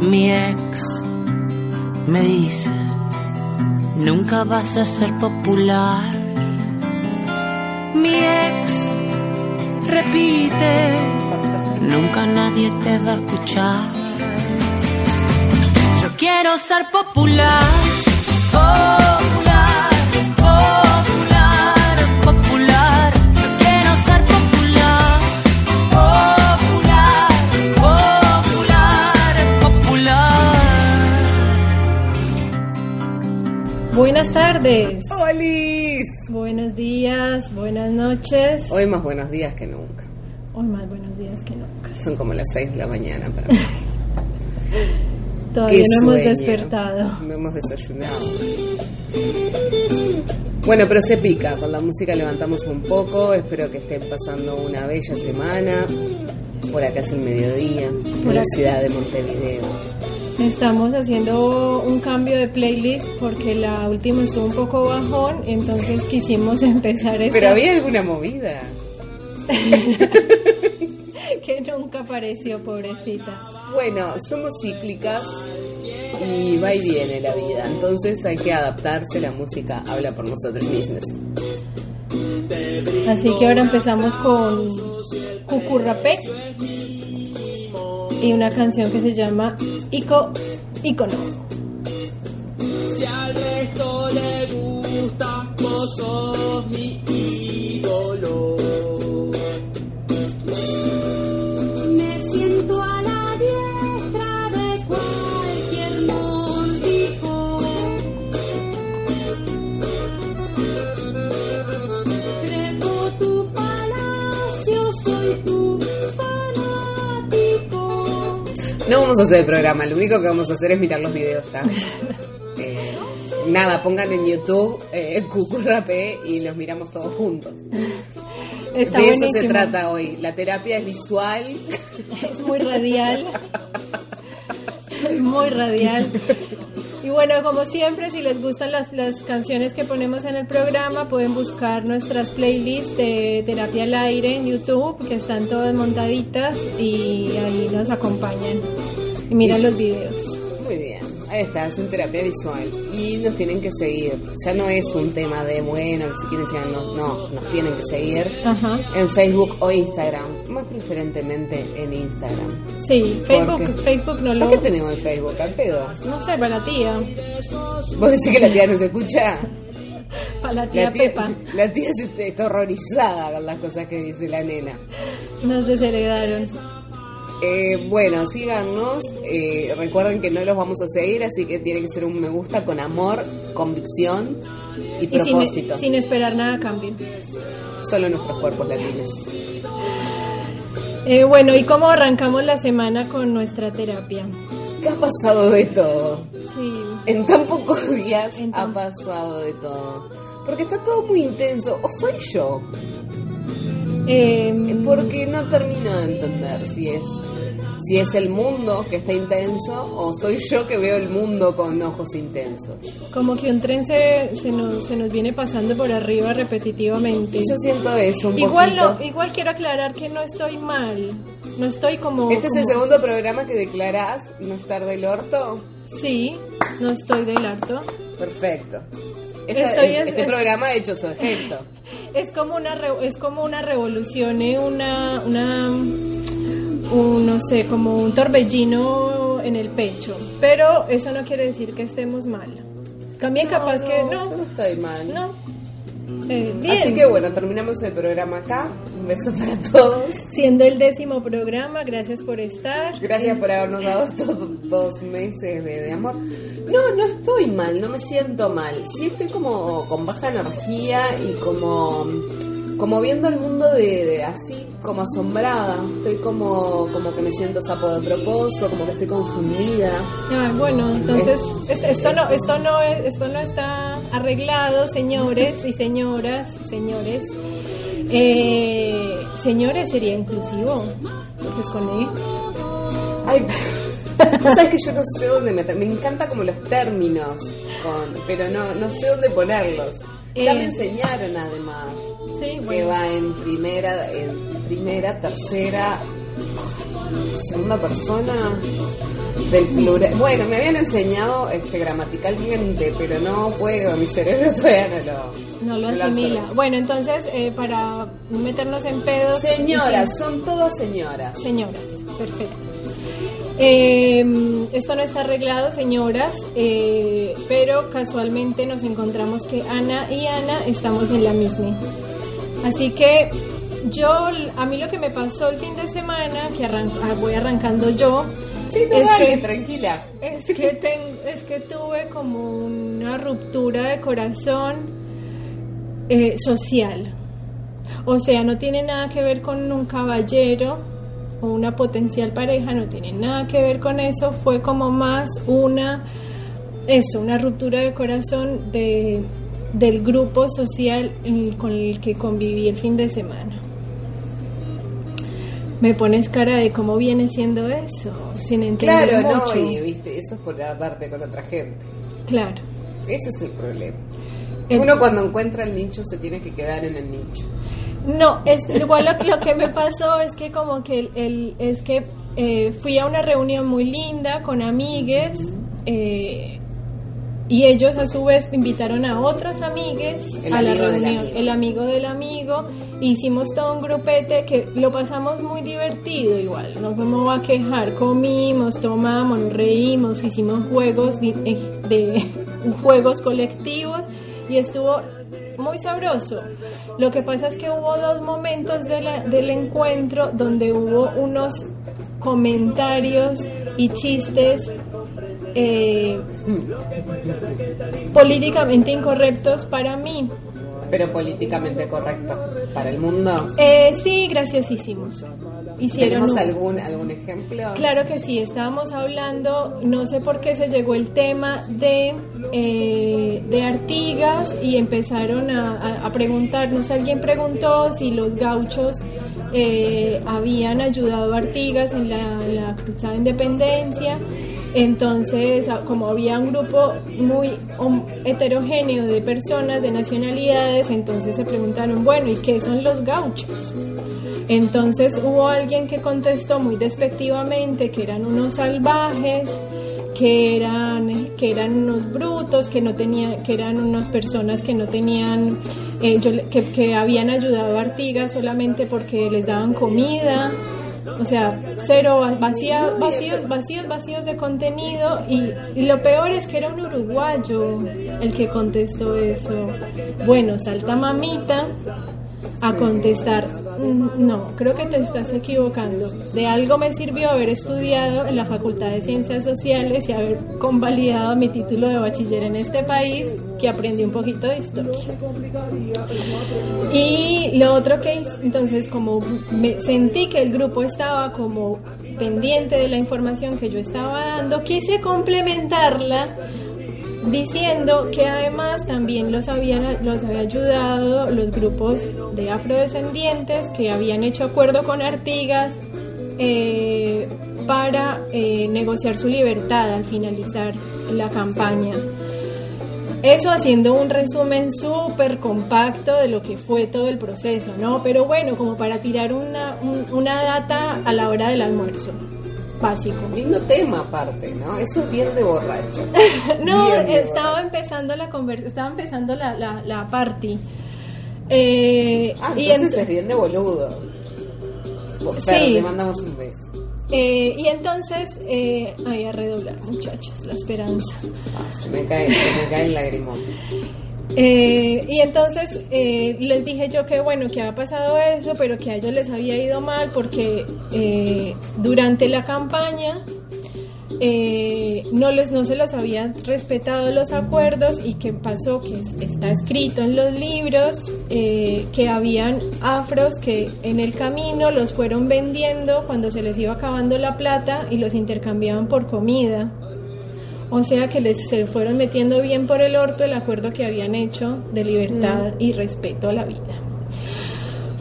Mi ex me dice, nunca vas a ser popular. Mi ex repite, nunca nadie te va a escuchar. Yo quiero ser popular. Tardes. ¡Holis! Buenos días, buenas noches. Hoy más buenos días que nunca. Hoy más buenos días que nunca. Son como las 6 de la mañana para mí. Todavía Qué no hemos sueño. despertado. No hemos desayunado. Bueno, pero se pica. Con la música levantamos un poco. Espero que estén pasando una bella semana. Por acá es el mediodía. En Por la acá. ciudad de Montevideo. Estamos haciendo un cambio de playlist porque la última estuvo un poco bajón, entonces quisimos empezar esta Pero había alguna movida. que nunca apareció, pobrecita. Bueno, somos cíclicas y va y viene la vida. Entonces hay que adaptarse. La música habla por nosotros mismos. Así que ahora empezamos con Cucurrapé y una canción que se llama Ico Icono. Si al resto le gusta, vos sos mi ídolo. No vamos a hacer el programa, lo único que vamos a hacer es mirar los videos, ¿está? Eh, nada, pongan en YouTube eh, Cucurrape y los miramos todos juntos. Está de eso se trata hoy. La terapia es visual. Es muy radial. muy radial. Y bueno, como siempre, si les gustan las, las canciones que ponemos en el programa, pueden buscar nuestras playlists de Terapia al Aire en YouTube, que están todas montaditas y ahí nos acompañan. Y miran los videos. Muy bien, ahí está, hacen terapia visual. Y nos tienen que seguir. Ya no es un tema de, bueno, que si quieren sigan, no, no, nos tienen que seguir. Ajá. En Facebook o Instagram, más preferentemente en Instagram. Sí, ¿Por Facebook? Facebook no lo... ¿Por qué tenemos el Facebook al pedo? No sé, para la tía. ¿Vos decís que la tía no se escucha? Para la tía La tía, Pepa. la tía está horrorizada con las cosas que dice la nena. Nos desheredaron. Eh, bueno, síganos. eh, recuerden que no los vamos a seguir, así que tiene que ser un me gusta con amor, convicción y Y sin, propósito. sin esperar nada a cambio. Solo nuestros cuerpos latinos. Eh, bueno, ¿y cómo arrancamos la semana con nuestra terapia? ¿Qué ha pasado de todo? Sí, En tan pocos días ha pasado de todo. Porque está todo muy intenso. ¿O soy yo? eh, Porque no termino de entender si es si es el mundo que está intenso o soy yo que veo el mundo con ojos intensos. como que un tren se, se, nos, se nos viene pasando por arriba repetitivamente. Yo siento eso un Igual, no, igual quiero aclarar que no estoy mal. No estoy como... Este es el segundo programa que declarás no estar del orto. Sí, no estoy del harto. Perfecto. Esta- Estoy en- este es- programa ha hecho su efecto. Es como una re- es como una revolución, ¿eh? una una un, no sé, como un torbellino en el pecho, pero eso no quiere decir que estemos mal. También capaz que Eso no, no está mal. no. Eh, bien. Así que bueno, terminamos el programa acá. Un beso para todos. Siendo el décimo programa, gracias por estar. Gracias por habernos dado estos dos meses de, de amor. No, no estoy mal, no me siento mal. Sí estoy como con baja energía y como, como viendo el mundo de, de así, como asombrada. Estoy como, como que me siento sapo de propósito, como que estoy confundida. Ah, bueno, entonces es- esto no esto no es- esto no está arreglado, señores y señoras, señores. Eh, señores sería inclusivo, porque es con E. Ay, Vos sabés que yo no sé dónde meter. Me encanta como los términos, con, pero no, no sé dónde ponerlos. Ya Eh. me enseñaron además Sí, que bueno. va en primera, en primera, tercera. Segunda persona del plural. Bueno, me habían enseñado este gramaticalmente, pero no puedo, mi cerebro todavía no lo. No lo asimila. Bueno, entonces, eh, para no meternos en pedos. Señoras, son todas señoras. Señoras, perfecto. Eh, esto no está arreglado, señoras, eh, pero casualmente nos encontramos que Ana y Ana estamos en la misma. Así que yo, a mí lo que me pasó el fin de semana, que arran- ah, voy arrancando yo, Sí, no, Es dale, que- tranquila. es que, ten- es que tuve como una ruptura de corazón eh, social. O sea, no tiene nada que ver con un caballero o una potencial pareja, no tiene nada que ver con eso. Fue como más una, eso, una ruptura de corazón de, del grupo social con el que conviví el fin de semana. Me pones cara de cómo viene siendo eso, sin entender Claro, no, y viste, eso es por darte con otra gente. Claro. Ese es el problema. El- Uno cuando encuentra el nicho se tiene que quedar en el nicho. No, es igual lo, lo que me pasó es que como que el, el- es que eh, fui a una reunión muy linda con amigues eh, y ellos a su vez invitaron a otros amigues El a la reunión, el amigo del amigo, hicimos todo un grupete que lo pasamos muy divertido igual, no me a quejar, comimos, tomamos, reímos, hicimos juegos de, de juegos colectivos y estuvo muy sabroso. Lo que pasa es que hubo dos momentos de la- del encuentro donde hubo unos comentarios y chistes eh, políticamente incorrectos para mí. Pero políticamente correcto para el mundo. Eh, sí, graciosísimos. Hicieron ¿Tenemos un- algún, algún ejemplo? Claro que sí, estábamos hablando, no sé por qué se llegó el tema de, eh, de Artigas y empezaron a, a- a preguntarnos, alguien preguntó si los gauchos eh, habían ayudado a Artigas en la, en la cruzada de independencia. Entonces, como había un grupo muy heterogéneo de personas, de nacionalidades, entonces se preguntaron, bueno, ¿y qué son los gauchos? Entonces hubo alguien que contestó muy despectivamente que eran unos salvajes, que eran, que eran unos brutos, que no tenían, que eran unas personas que no tenían, eh, yo que, que habían ayudado a Artigas solamente porque les daban comida. O sea, cero vacía, vacíos, vacíos, vacíos de contenido y, y lo peor es que era un uruguayo el que contestó eso. Bueno, salta mamita a contestar, "Mm, no, creo que te estás equivocando. De algo me sirvió haber estudiado en la Facultad de Ciencias Sociales y haber convalidado mi título de bachiller en este país, que aprendí un poquito de historia. Y lo otro que entonces como me sentí que el grupo estaba como pendiente de la información que yo estaba dando, quise complementarla diciendo que además también los habían los había ayudado los grupos de afrodescendientes que habían hecho acuerdo con Artigas eh, para eh, negociar su libertad al finalizar la campaña. Eso haciendo un resumen súper compacto de lo que fue todo el proceso, ¿no? Pero bueno, como para tirar una, un- una data a la hora del almuerzo, básico. Lindo tema aparte, ¿no? Eso es bien de borracho. No, Bien de estaba empezando la conver- estaba empezando la, la, la party. Eh, Ah, y entonces ent- es bien de boludo. Por Sí. Le mandamos un beso. eh, y entonces, eh, ay, a redoblar, muchachos, la esperanza. Ah, se me cae, se me cae el lagrimón. Eh, y entonces eh, les dije yo que bueno, que había pasado eso, pero que a ellos les había ido mal porque eh, durante la campaña eh, no, les, no se los habían respetado los acuerdos y que pasó que es- está escrito en los libros eh, que habían afros que en el camino los fueron vendiendo cuando se les iba acabando la plata y los intercambiaban por comida. O sea que les se fueron metiendo bien por el orto el acuerdo que habían hecho de libertad y respeto a la vida.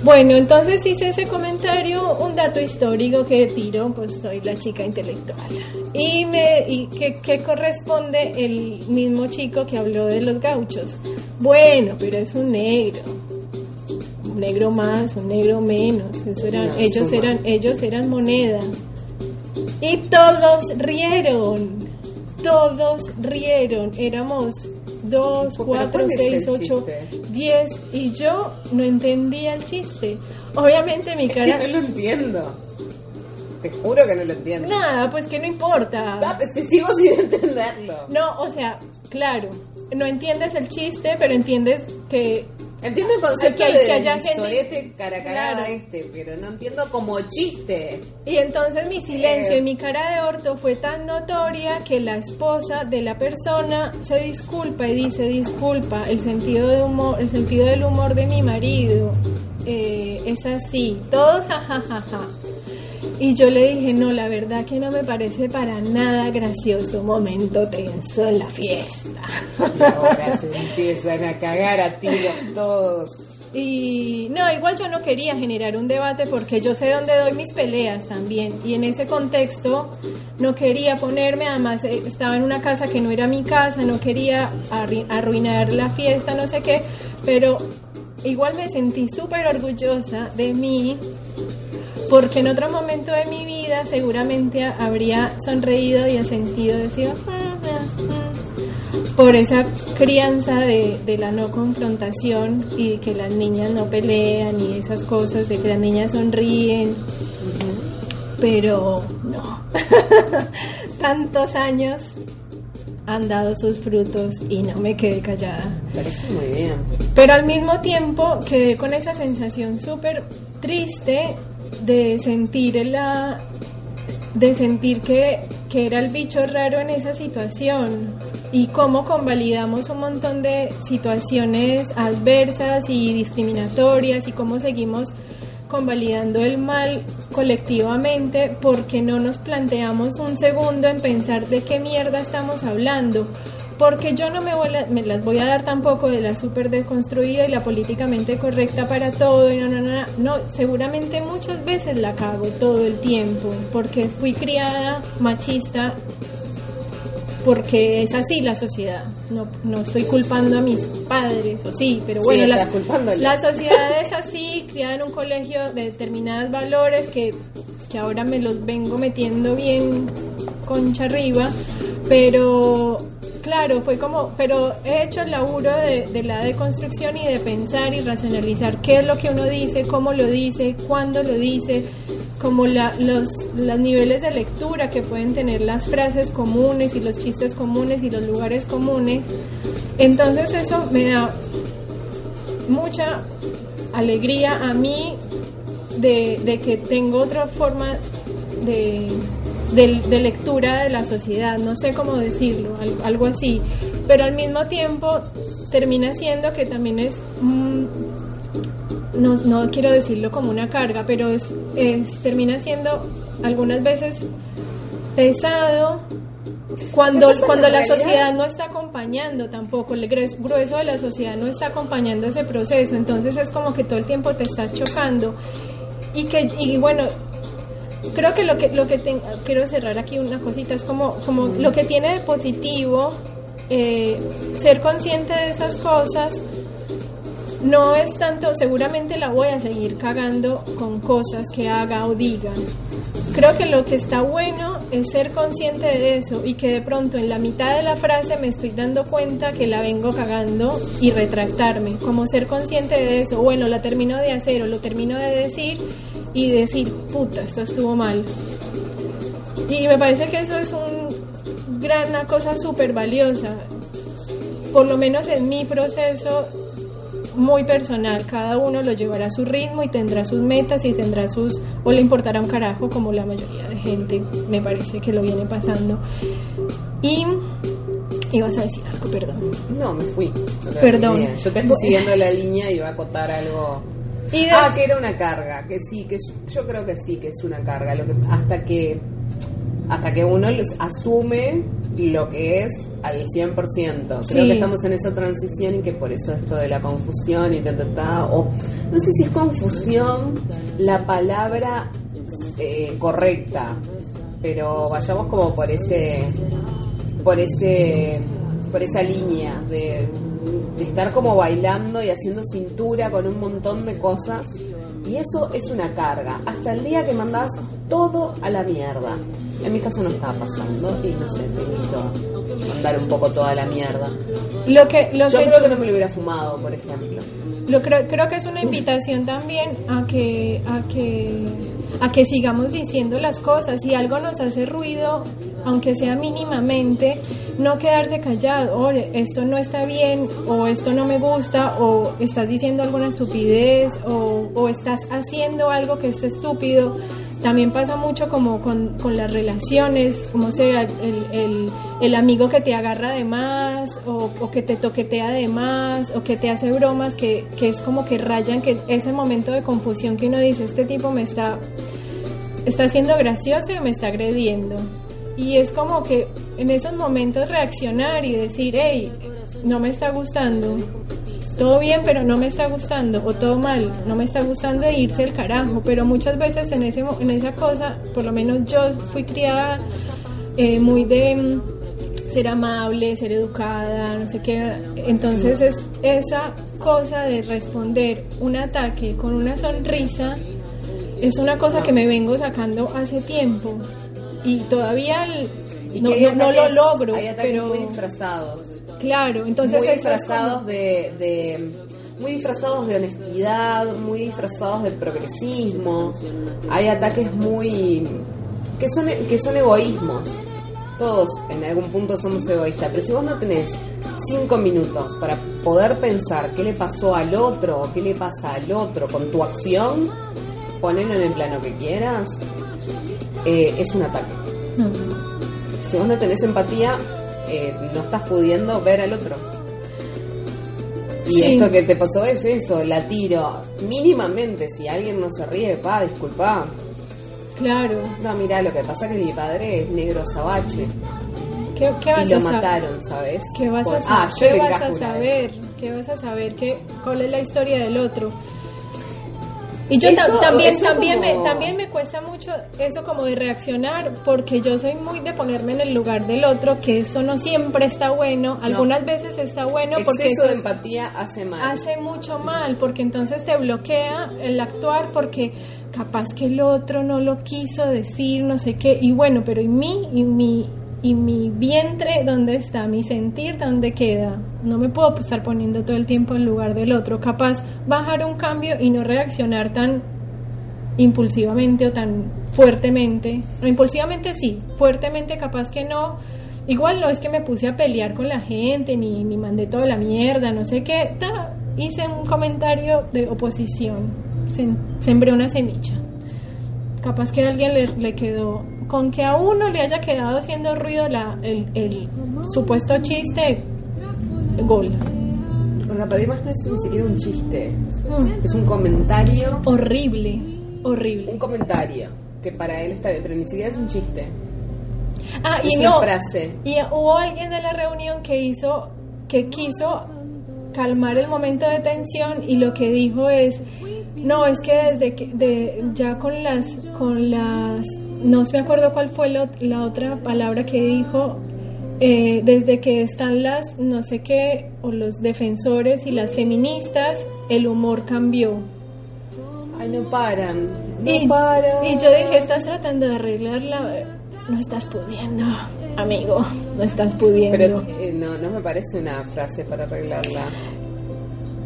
Bueno, entonces hice ese comentario, un dato histórico que tiro, pues soy la chica intelectual. Y me y que, que corresponde el mismo chico que habló de los gauchos. Bueno, pero es un negro. Un negro más, un negro menos. Eso eran, No, ellos eran, ellos eran moneda. Y todos rieron. Todos rieron. Éramos dos, Pero cuatro, ¿cuál es seis, el ocho, chiste? diez. Y yo no entendía el chiste. Obviamente mi Es que cara. no lo entiendo. Te juro que no lo entiendo. Nada, pues que no importa. Ah, pues, si sigo sin entenderlo. No, o sea, claro, no entiendes el chiste, pero entiendes que Entiendo el concepto Que de que sorete cara cagada Claro. este, pero no entiendo como chiste. Y entonces mi silencio Eh. y mi cara de orto fue tan notoria que la esposa de la persona se disculpa y dice disculpa, el sentido de humor, el sentido del humor de mi marido eh, es así, todos jajajaja. Y yo le dije, no, la verdad que no me parece para nada gracioso. Momento tenso en la fiesta. Y ahora se empiezan a cagar a tiros todos. Y no, igual yo no quería generar un debate porque yo sé dónde doy mis peleas también. Y en ese contexto no quería ponerme, además eh, estaba en una casa que no era mi casa, no quería arruinar la fiesta, no sé qué, pero igual me sentí súper orgullosa de mí porque en otro momento de mi vida seguramente habría sonreído y sentido decir "Ah, ah, ah", por esa crianza de, de la no confrontación y que las niñas no pelean y esas cosas de que las niñas sonríen. Pero no. Tantos años han dado sus frutos y no me quedé callada. Parece muy bien. pero al mismo tiempo quedé con esa sensación súper triste de sentir la de sentir que, que era el bicho raro en esa situación y cómo convalidamos un montón de situaciones adversas y discriminatorias y cómo seguimos convalidando el mal colectivamente porque no nos planteamos un segundo en pensar de qué mierda estamos hablando. Porque yo no me, voy a- me las voy a dar tampoco de la súper deconstruida y la políticamente correcta para todo. Y no, no, no, no. Seguramente muchas veces la cago todo el tiempo. Porque fui criada machista porque es así la sociedad. No, no estoy culpando a mis padres, o sí, pero bueno, culpándole. la sociedad es así, criada en un colegio de determinados valores que, que ahora me los vengo metiendo bien concha arriba, pero claro, fue como, pero he hecho el laburo de, de la deconstrucción y de pensar y racionalizar qué es lo que uno dice, cómo lo dice, cuándo lo dice, como los, los niveles de lectura que pueden tener las frases comunes y los chistes comunes y los lugares comunes. Entonces eso me da mucha alegría a mí de, de que tengo otra forma de, de- de lectura de la sociedad, no sé cómo decirlo, al- algo así, pero al mismo tiempo termina siendo que también es, mm, no, no quiero decirlo como una carga, pero es, es termina siendo algunas veces pesado cuando, cuando la sociedad no está acompañando tampoco, el grueso de la sociedad no está acompañando ese proceso, entonces es como que todo el tiempo te estás chocando y que y bueno creo que lo que lo que ten- quiero cerrar aquí una cosita es como como lo que tiene de positivo eh, ser consciente de esas cosas no es tanto, seguramente la voy a seguir cagando con cosas que haga o diga. Creo que lo que está bueno es ser consciente de eso y que de pronto en la mitad de la frase me estoy dando cuenta que la vengo cagando y retractarme, como ser consciente de eso. Bueno, la termino de hacer o lo termino de decir y decir, puta, esto estuvo mal. Y me parece que eso es un gran, una cosa súper valiosa. Por lo menos en mi proceso muy personal, cada uno lo llevará a su ritmo y tendrá sus metas y tendrá sus, o le importará un carajo como la mayoría de gente, me parece que lo viene pasando. Y ibas a decir algo, perdón. No, me fui. Perdón. Yo te estoy siguiendo la línea y iba a contar algo. Y de- Ah, que era una carga, que sí, que yo creo que sí, que es una carga, lo que, hasta que hasta que uno asume lo que es al 100%. Creo Sí. que estamos en esa transición y que por eso esto de la confusión y ta, ta, ta, o no sé si es confusión la palabra eh, correcta, pero vayamos como por ese por ese por esa línea de, de estar como bailando y haciendo cintura con un montón de cosas y eso es una carga hasta el día que mandás todo a la mierda En mi caso no estaba pasando y no sé, te invito a mandar un poco toda la mierda. Lo que, lo Yo que creo que no me lo hubiera fumado, por ejemplo. Lo creo, creo que es una invitación también a que, a que, a que sigamos diciendo las cosas. Si algo nos hace ruido, aunque sea mínimamente, no quedarse callado. "Oye, esto no está bien, o esto no me gusta, o estás diciendo alguna estupidez, o, o estás haciendo algo que es estúpido. También pasa mucho como con, con las relaciones, como sea el, el, el amigo que te agarra de más o, o que te toquetea de más o que te hace bromas que, que es como que rayan que ese momento de confusión que uno dice, este tipo me está, está siendo gracioso y me está agrediendo. Y es como que en esos momentos reaccionar y decir, hey, no me está gustando, todo bien, pero no me está gustando, o todo mal, no me está gustando e irse el carajo. Pero muchas veces en, ese, en esa cosa, por lo menos yo fui criada eh, muy de mm, ser amable, ser educada, no sé qué. Entonces es esa cosa de responder un ataque con una sonrisa es una cosa que me vengo sacando hace tiempo y todavía el- Y no, lo logro, Hay ataques pero muy disfrazados. claro, entonces muy disfrazados como- de, de- muy disfrazados de honestidad, muy disfrazados de progresismo. Hay ataques muy que son que son egoísmos. Todos en algún punto somos egoístas, pero si vos no tenés cinco minutos para poder pensar qué le pasó al otro o qué le pasa al otro con tu acción, ponelo en el plano que quieras, eh, es un ataque. Si vos no tenés empatía, eh, no estás pudiendo ver al otro. Y Sí. esto que te pasó es eso, la tiro. Mínimamente, si alguien no se ríe, pa, disculpa. Claro. No, mira, lo que pasa es que mi padre es negro azabache. ¿Qué, qué vas Y lo a mataron, ¿sabes? ¿Qué vas Por- a, ah, sa- yo qué vas a vez. saber? ¿Qué vas a saber? ¿Qué, ¿Cuál es la historia del otro? Y yo Eso- también, eso también, como- me, también me cuesta mucho eso como de reaccionar, porque yo soy muy de ponerme en el lugar del otro, que eso no siempre está bueno, algunas veces está bueno porque Exceso eso de empatía hace mal. hace mucho mal, porque entonces te bloquea el actuar, porque capaz que el otro no lo quiso decir, no sé qué, y bueno, pero ¿y mí? ¿Y mi, y mi vientre dónde está? ¿Mi sentir dónde queda? No me puedo estar poniendo todo el tiempo en lugar del otro, capaz bajar un cambio y no reaccionar tan impulsivamente o tan fuertemente, no impulsivamente sí, fuertemente capaz que no, igual no es que me puse a pelear con la gente ni, ni mandé toda la mierda, no sé qué, ta, hice un comentario de oposición, Sem- sembré una semilla, capaz que a alguien le, le quedó, con que a uno le haya quedado haciendo ruido la, el, el supuesto chiste, gol. Además no es ni siquiera un chiste. Mm, Es un comentario. horrible, horrible. Un comentario. Que para él está bien, pero ni siquiera es un chiste. Ah, Es y una no, frase. y hubo alguien de la reunión que hizo, que quiso calmar el momento de tensión y lo que dijo es, no, es que desde que, de, ya con las, con las, no me acuerdo cuál fue lo- la otra palabra que dijo, eh, desde que están las, no sé qué, o los defensores y las feministas, el humor cambió. Ay, no paran. No y, paran. y yo dije, estás tratando de arreglarla, no estás pudiendo, amigo, no estás pudiendo. Pero eh, no, no me parece una frase para arreglarla.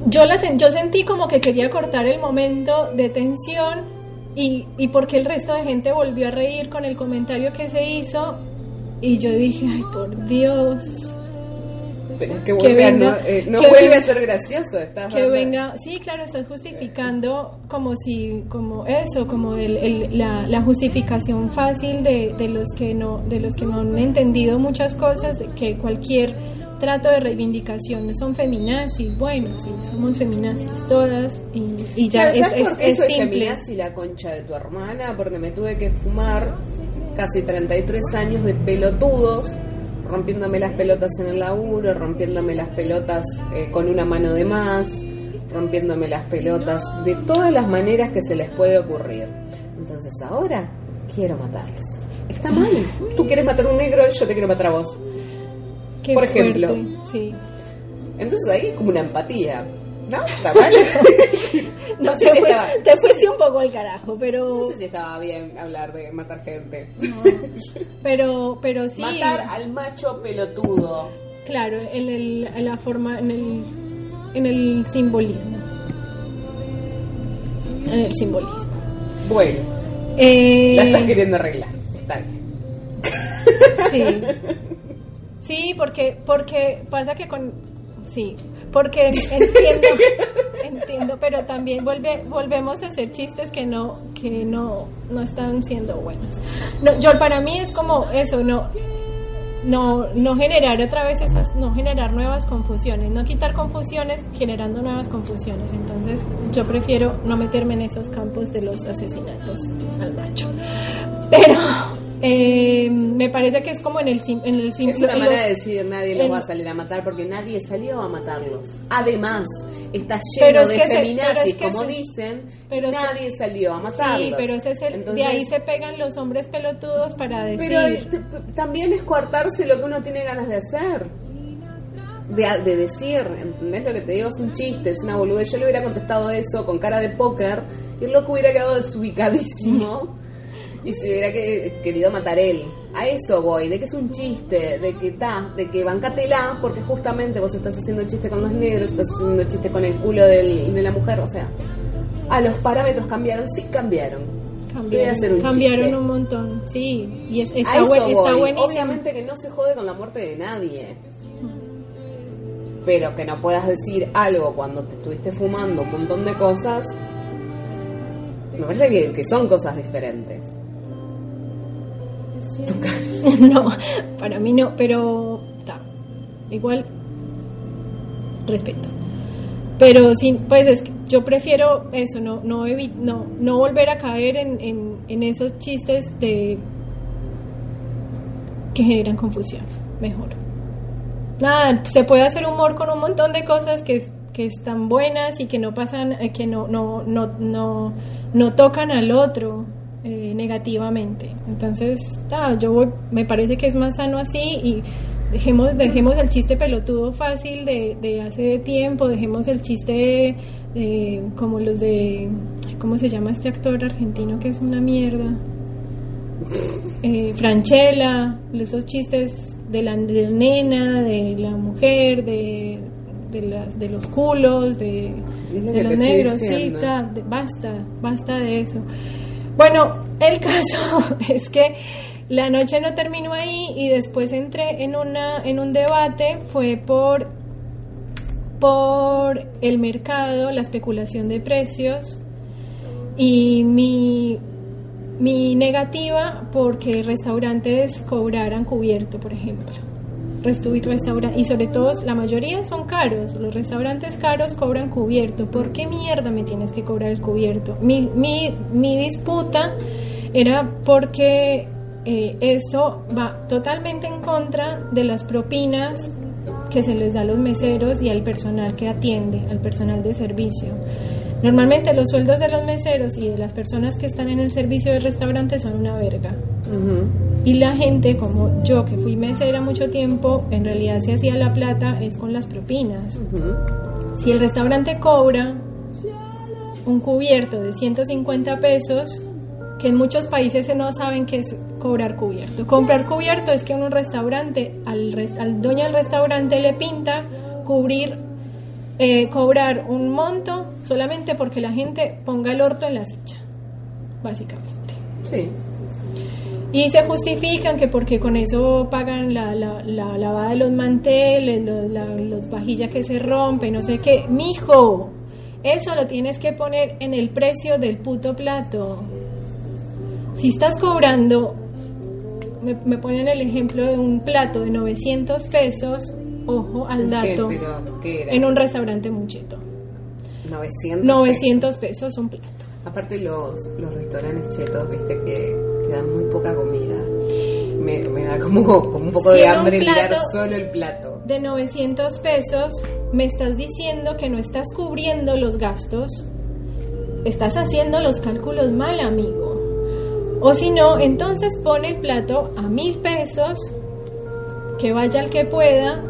yo, la, yo sentí como que quería cortar el momento de tensión y, y porque el resto de gente volvió a reír con el comentario que se hizo y yo dije, ay, por Dios, que vuelve venga- a no, eh, no que vuelve venga- a ser gracioso. Estás que venga, sí, claro, estás justificando como si, como eso, como el, el- la, la justificación fácil de, de los que no, de los que no han entendido muchas cosas, que cualquier trato de reivindicación son feminazis, bueno, sí, somos feminazis todas y, y ya es, ¿Sabes es- por qué es soy simple. feminazi la concha de tu hermana? Porque me tuve que fumar casi 33 años de pelotudos, rompiéndome las pelotas en el laburo, rompiéndome las pelotas eh, con una mano de más, rompiéndome las pelotas de todas las maneras que se les puede ocurrir. Entonces ahora quiero matarlos. Está mal. Tú quieres matar a un negro, yo te quiero matar a vos. Qué por ejemplo. fuerte, sí. Entonces ahí es como una empatía. ¿No? ¿Está mal? No, No sé te, si fue- estaba- te fuiste un poco al carajo, pero, No sé si estaba bien hablar de matar gente. pero, pero sí. Matar al macho pelotudo. Claro, en, el, en la forma, en el, en el simbolismo. En el simbolismo. Bueno, Eh, la estás queriendo arreglar. Está bien. Sí. Sí, porque, porque pasa que con... Sí, porque entiendo, entiendo, pero también vuelve, volvemos a hacer chistes que no, que no, no están siendo buenos. No, yo para mí es como eso, no, no, no generar otra vez esas, no generar nuevas confusiones, no quitar confusiones generando nuevas confusiones. Entonces yo prefiero no meterme en esos campos de los asesinatos al macho. Pero eh, me parece que es como en el, en el Es simple... una manera de decir nadie los va a salir a matar porque nadie salió a matarlos. Además, está Pero lleno es de feminazis, pero es que como se- dicen, pero se- nadie salió a matarlos. Sí, pero ese es el, Entonces, de ahí se pegan los hombres pelotudos para decir... Pero eh, t- p- también es coartarse lo que uno tiene ganas de hacer. De, de decir, ¿entendés lo que te digo? Es un chiste, es una boludez. Yo le hubiera contestado eso con cara de póker y el loco hubiera quedado desubicadísimo y se hubiera que- querido matar él. A eso voy, de que es un chiste, de que está, de que bancatela, porque justamente vos estás haciendo chiste con los negros, estás haciendo chiste con el culo del- de la mujer, o sea, a los parámetros cambiaron, sí cambiaron. A Cambiaron, un cambiaron un montón, sí, y es, A está, buen- está buenísimo. Obviamente que no se jode con la muerte de nadie. Pero que no puedas decir algo cuando te estuviste fumando un montón de cosas. Me parece que, que son cosas diferentes. No, para mí no, pero está. Igual respeto. Pero sí, pues es que yo prefiero eso, no no no, no volver a caer en, en, en esos chistes de que generan confusión. Mejor. Nada, se puede hacer humor con un montón de cosas que, que están buenas y que no pasan, eh, que no, no, no, no, no tocan al otro eh, negativamente. Entonces, ta, yo voy- me parece que es más sano así y dejemos, dejemos el chiste pelotudo fácil de, de hace tiempo, dejemos el chiste eh, como los de, ¿cómo se llama este actor argentino que es una mierda? eh, Franchella, esos chistes de la, de la nena, de la mujer, de, de, las, de los culos, de, lo de los negros, sí, ta, de- basta, basta de eso. Bueno, el caso es que la noche no terminó ahí y después entré en una en un debate fue por por el mercado, la especulación de precios y mi mi negativa porque restaurantes cobraran cubierto, por ejemplo. Y restaura- y sobre todo la mayoría son caros. Los restaurantes caros cobran cubierto. ¿Por qué mierda me tienes que cobrar el cubierto? Mi, mi, mi disputa era porque eh, esto va totalmente en contra de las propinas que se les da a los meseros y al personal que atiende, al personal de servicio. Normalmente los sueldos de los meseros y de las personas que están en el servicio del restaurante son una verga. Y la gente, como yo que fui mesera mucho tiempo, en realidad se hacía la plata es con las propinas. Si el restaurante cobra un cubierto de 150 pesos, que en muchos países no saben qué es cobrar cubierto. Comprar cubierto es que en un restaurante, al, al dueño del restaurante le pinta cubrir, eh, cobrar un monto solamente porque la gente ponga el orto en la silla, básicamente. Sí. Y se justifican que porque con eso pagan la, la, la lavada de los manteles, los, la, los vajillas que se rompen, no sé qué. Mijo, eso lo tienes que poner en el precio del puto plato. Si estás cobrando, me, me ponen el ejemplo de un plato de 900 pesos, ojo al dato, ¿Qué, pero, ¿qué era? en un restaurante mucheto. 900. 900 pesos un plato. Aparte los, los restaurantes chetos, viste, que, que dan muy poca comida. Me, me da como, como un poco Si de hambre mirar solo el plato. de 900 pesos, me estás diciendo que no estás cubriendo los gastos, estás haciendo los cálculos mal, amigo. O si no, entonces pone el plato a mil pesos, que vaya el que pueda,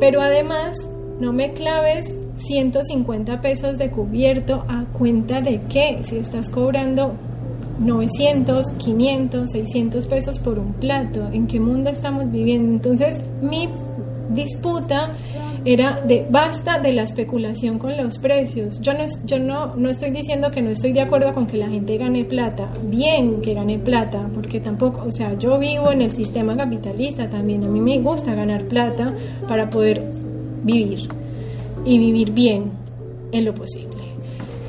pero además no me claves 150 pesos de cubierto a cuenta de qué? Si estás cobrando 900, 500, 600 pesos por un plato, ¿en qué mundo estamos viviendo? Entonces, mi disputa era de basta de la especulación con los precios. Yo no yo no no estoy diciendo que no estoy de acuerdo con que la gente gane plata, bien que gane plata, porque tampoco, o sea, yo vivo en el sistema capitalista también, a mí me gusta ganar plata para poder vivir y vivir bien en lo posible.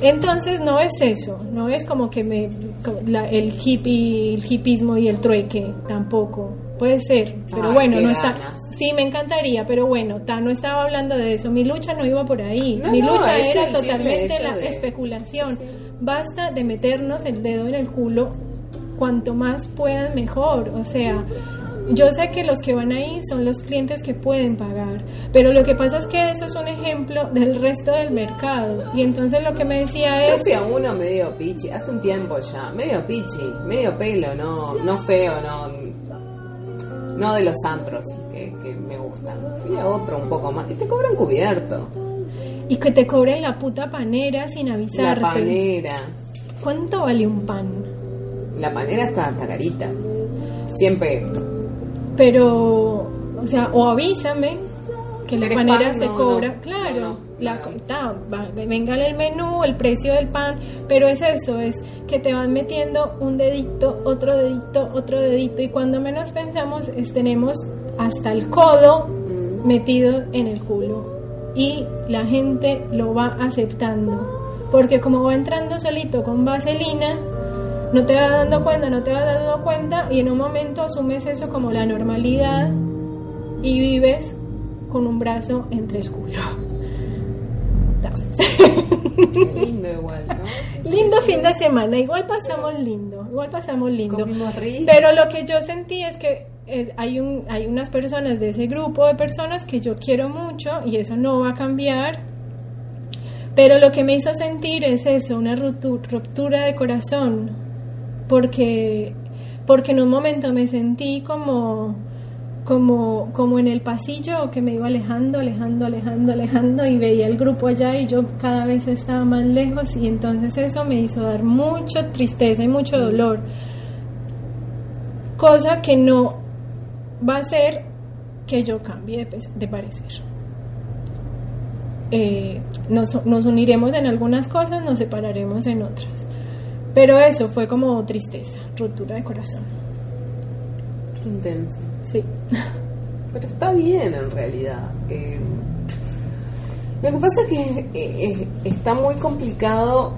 Entonces no es eso, no es como que me la- el hippie, el hipismo y el trueque tampoco. Puede ser, pero Ay, bueno, no está. ganas. Sí, me encantaría, pero bueno, ta, no estaba hablando de eso. Mi lucha no iba por ahí. No, Mi no, lucha era totalmente la de- especulación. Basta de meternos el dedo en el culo cuanto más puedan mejor. O sea, yo sé que los que van ahí son los clientes que pueden pagar, pero lo que pasa es que eso es un ejemplo del resto del mercado. Y entonces lo que me decía Yo es... fui a uno medio pichi, hace un tiempo ya, medio pichi, medio pelo, no, no feo, no, no de los antros que, que me gustan. Fui a otro un poco más y te cobran cubierto. Y que te cobren la puta panera sin La avisarte. panera, ¿Cuánto vale un pan? la panera está, está carita. Siempre, Pero, o sea, o avísame que la ¿Querés panera pan? se No, cobra. no. claro, No, la, ta, va- venga el menú, el precio del pan, pero es eso, es que te van metiendo un dedito, otro dedito, otro dedito, y cuando menos pensamos es tenemos hasta el codo Mm. metido en el culo. Y la gente lo va aceptando. Porque como va entrando solito con vaselina, no te vas dando cuenta, no te vas dando cuenta y en un momento asumes eso como la normalidad y vives con un brazo entre el culo. Lindo igual, ¿no? lindo fin de semana, igual pasamos lindo, igual pasamos lindo. Pero lo que yo sentí es que eh, hay, un, hay unas personas de ese grupo de personas que yo quiero mucho y eso no va a cambiar. Pero lo que me hizo sentir es eso, una ruptu- ruptura de corazón, porque, porque en un momento me sentí como, como, como en el pasillo que me iba alejando, alejando, alejando, alejando y veía el grupo allá y yo cada vez estaba más lejos y entonces eso me hizo dar mucha tristeza y mucho dolor. Cosa que no va a hacer que yo cambie de, de parecer. Eh, nos, nos uniremos en algunas cosas, nos separaremos en otras. Pero eso fue como tristeza, ruptura de corazón. Intenso. Sí. Pero está bien en realidad. Eh, lo que pasa es que eh, está muy complicado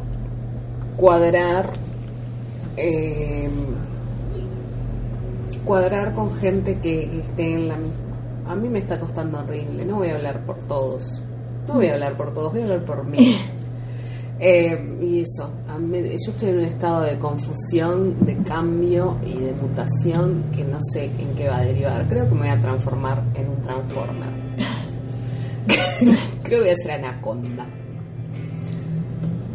cuadrar eh, cuadrar con gente que esté en la misma. A mí me está costando horrible. No voy a hablar por todos. No voy a hablar por todos. Voy a hablar por mí. Eh, y eso, a mí- yo estoy en un estado de confusión, de cambio y de mutación que no sé en qué va a derivar. Creo que me voy a transformar en un transformer. Creo que voy a ser anaconda.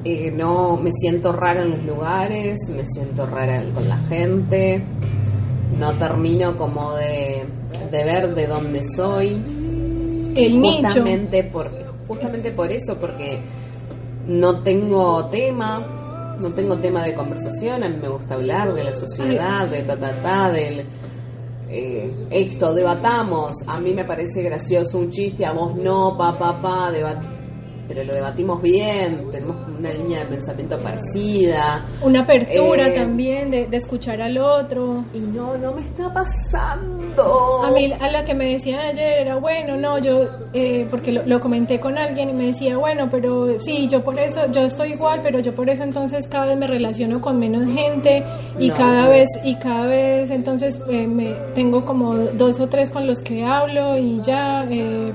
Eh, no, me siento rara en los lugares, me siento rara con la gente, no termino como de, de ver de dónde soy El nicho. justamente por justamente por eso porque no tengo tema no tengo tema de conversación a mí me gusta hablar de la sociedad de ta ta ta del eh, esto debatamos. A mí me parece gracioso un chiste a vos no pa pa pa debat- pero lo debatimos bien tenemos una línea de pensamiento parecida Una apertura Eh, también de, de escuchar al otro. y no no me está pasando A mí, a la que me decían ayer era, bueno, no, yo, eh, porque lo, lo comenté con alguien y me decía, bueno, pero sí, yo por eso, yo estoy igual, pero yo por eso entonces cada vez me relaciono con menos gente y No. cada vez, y cada vez entonces eh, me tengo como dos o tres con los que hablo y ya, eh,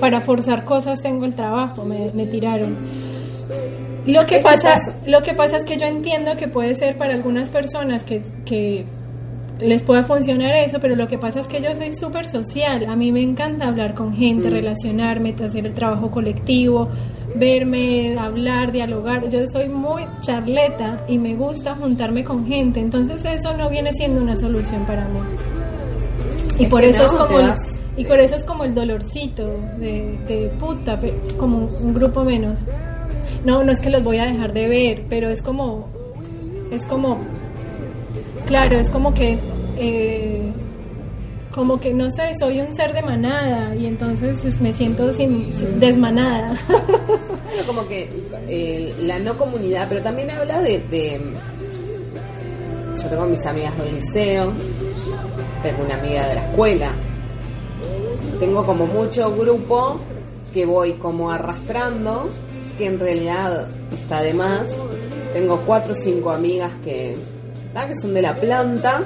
para forzar cosas tengo el trabajo, me, me tiraron. Lo que pasa, pasa- lo que pasa es que yo entiendo que puede ser para algunas personas que, que les pueda funcionar eso, pero lo que pasa es que yo soy súper social. A mí me encanta hablar con gente, relacionarme, hacer el trabajo colectivo, verme, hablar, dialogar. Yo soy muy charleta y me gusta juntarme con gente. Entonces eso no viene siendo una solución para mí. Y Es por eso no, es como Y por eso es como el dolorcito de, puta, como un grupo menos. No, no es que los voy a dejar de ver, pero es como, es como, claro, es como que, eh, como que no sé, soy un ser de manada y entonces es- me siento sin, sin- desmanada. Bueno, como que eh, la no comunidad, pero también habla de, de- Yo tengo mis amigas del liceo, tengo una amiga de la escuela, tengo como mucho grupo que voy como arrastrando, que en realidad está de más. Tengo cuatro o cinco amigas que, ah, que son de la planta,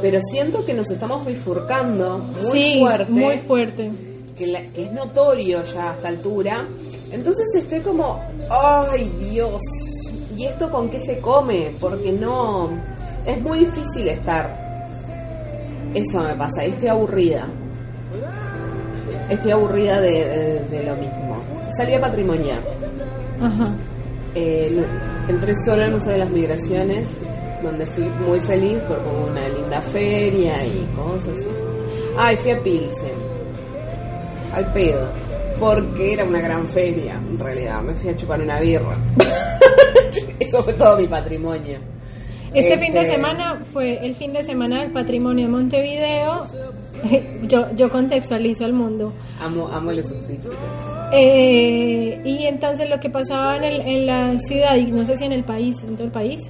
pero siento que nos estamos bifurcando muy sí, fuerte muy fuerte. que, la- que es notorio ya a esta altura. Entonces estoy como, ay Dios, ¿y esto con qué se come? Porque no, es muy difícil estar. Eso me pasa, y estoy aburrida. Estoy aburrida de, de- de lo mismo. Salí a patrimoniar. Ajá. Eh, entré solo al Museo de las Migraciones, donde fui muy feliz porque hubo una linda feria y cosas así. Ay, fui a Pilsen. Al pedo. Porque era una gran feria, en realidad. Me fui a chupar una birra. Eso fue todo mi patrimonio. Este fin de Este- semana fue el fin de semana del patrimonio de Montevideo. Yo, yo contextualizo al mundo. Amo, amo los subtítulos. Eh, y entonces lo que pasaba en, el- en la ciudad, y no sé si en el país, en todo el país,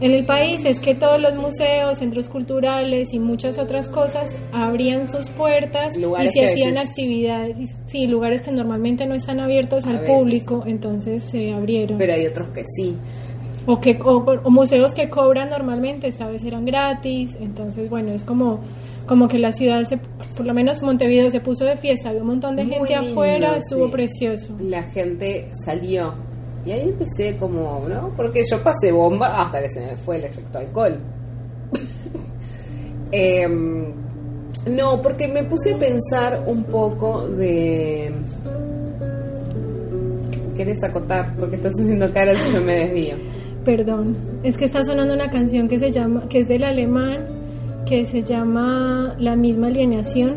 en el país es que todos los museos, centros culturales y muchas otras cosas abrían sus puertas Lugares y se hacían veces- actividades, y- sí, lugares que normalmente no están abiertos al veces. público, entonces se abrieron. Pero hay otros que sí. o que o, o museos que cobran normalmente esta vez eran gratis entonces bueno es como como que la ciudad se, por lo menos Montevideo se puso de fiesta había un montón de Muy gente lindo, afuera estuvo sí. precioso La gente salió. Y ahí empecé como, ¿no? Porque yo pasé bomba hasta que se me fue el efecto alcohol. Em, no, porque me puse a pensar un poco de... ¿Querés acotar? Porque estás haciendo caras y yo me desvío. perdón es que está sonando una canción que se llama que es del alemán que se llama la misma alineación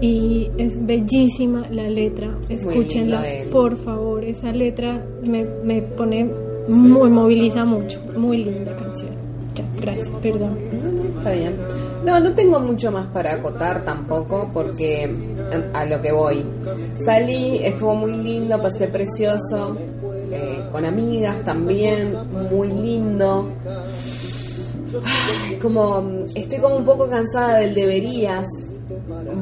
y es bellísima la letra. Escúchenla por favor. Esa letra me, me pone muy moviliza mucho. Muy linda canción. Ya gracias perdón. Está bien. No, no tengo mucho más para acotar tampoco porque em, a lo que voy. Salí, estuvo muy lindo, pasé precioso, eh, con amigas también, muy lindo. Como mm, estoy como un poco cansada del deberías,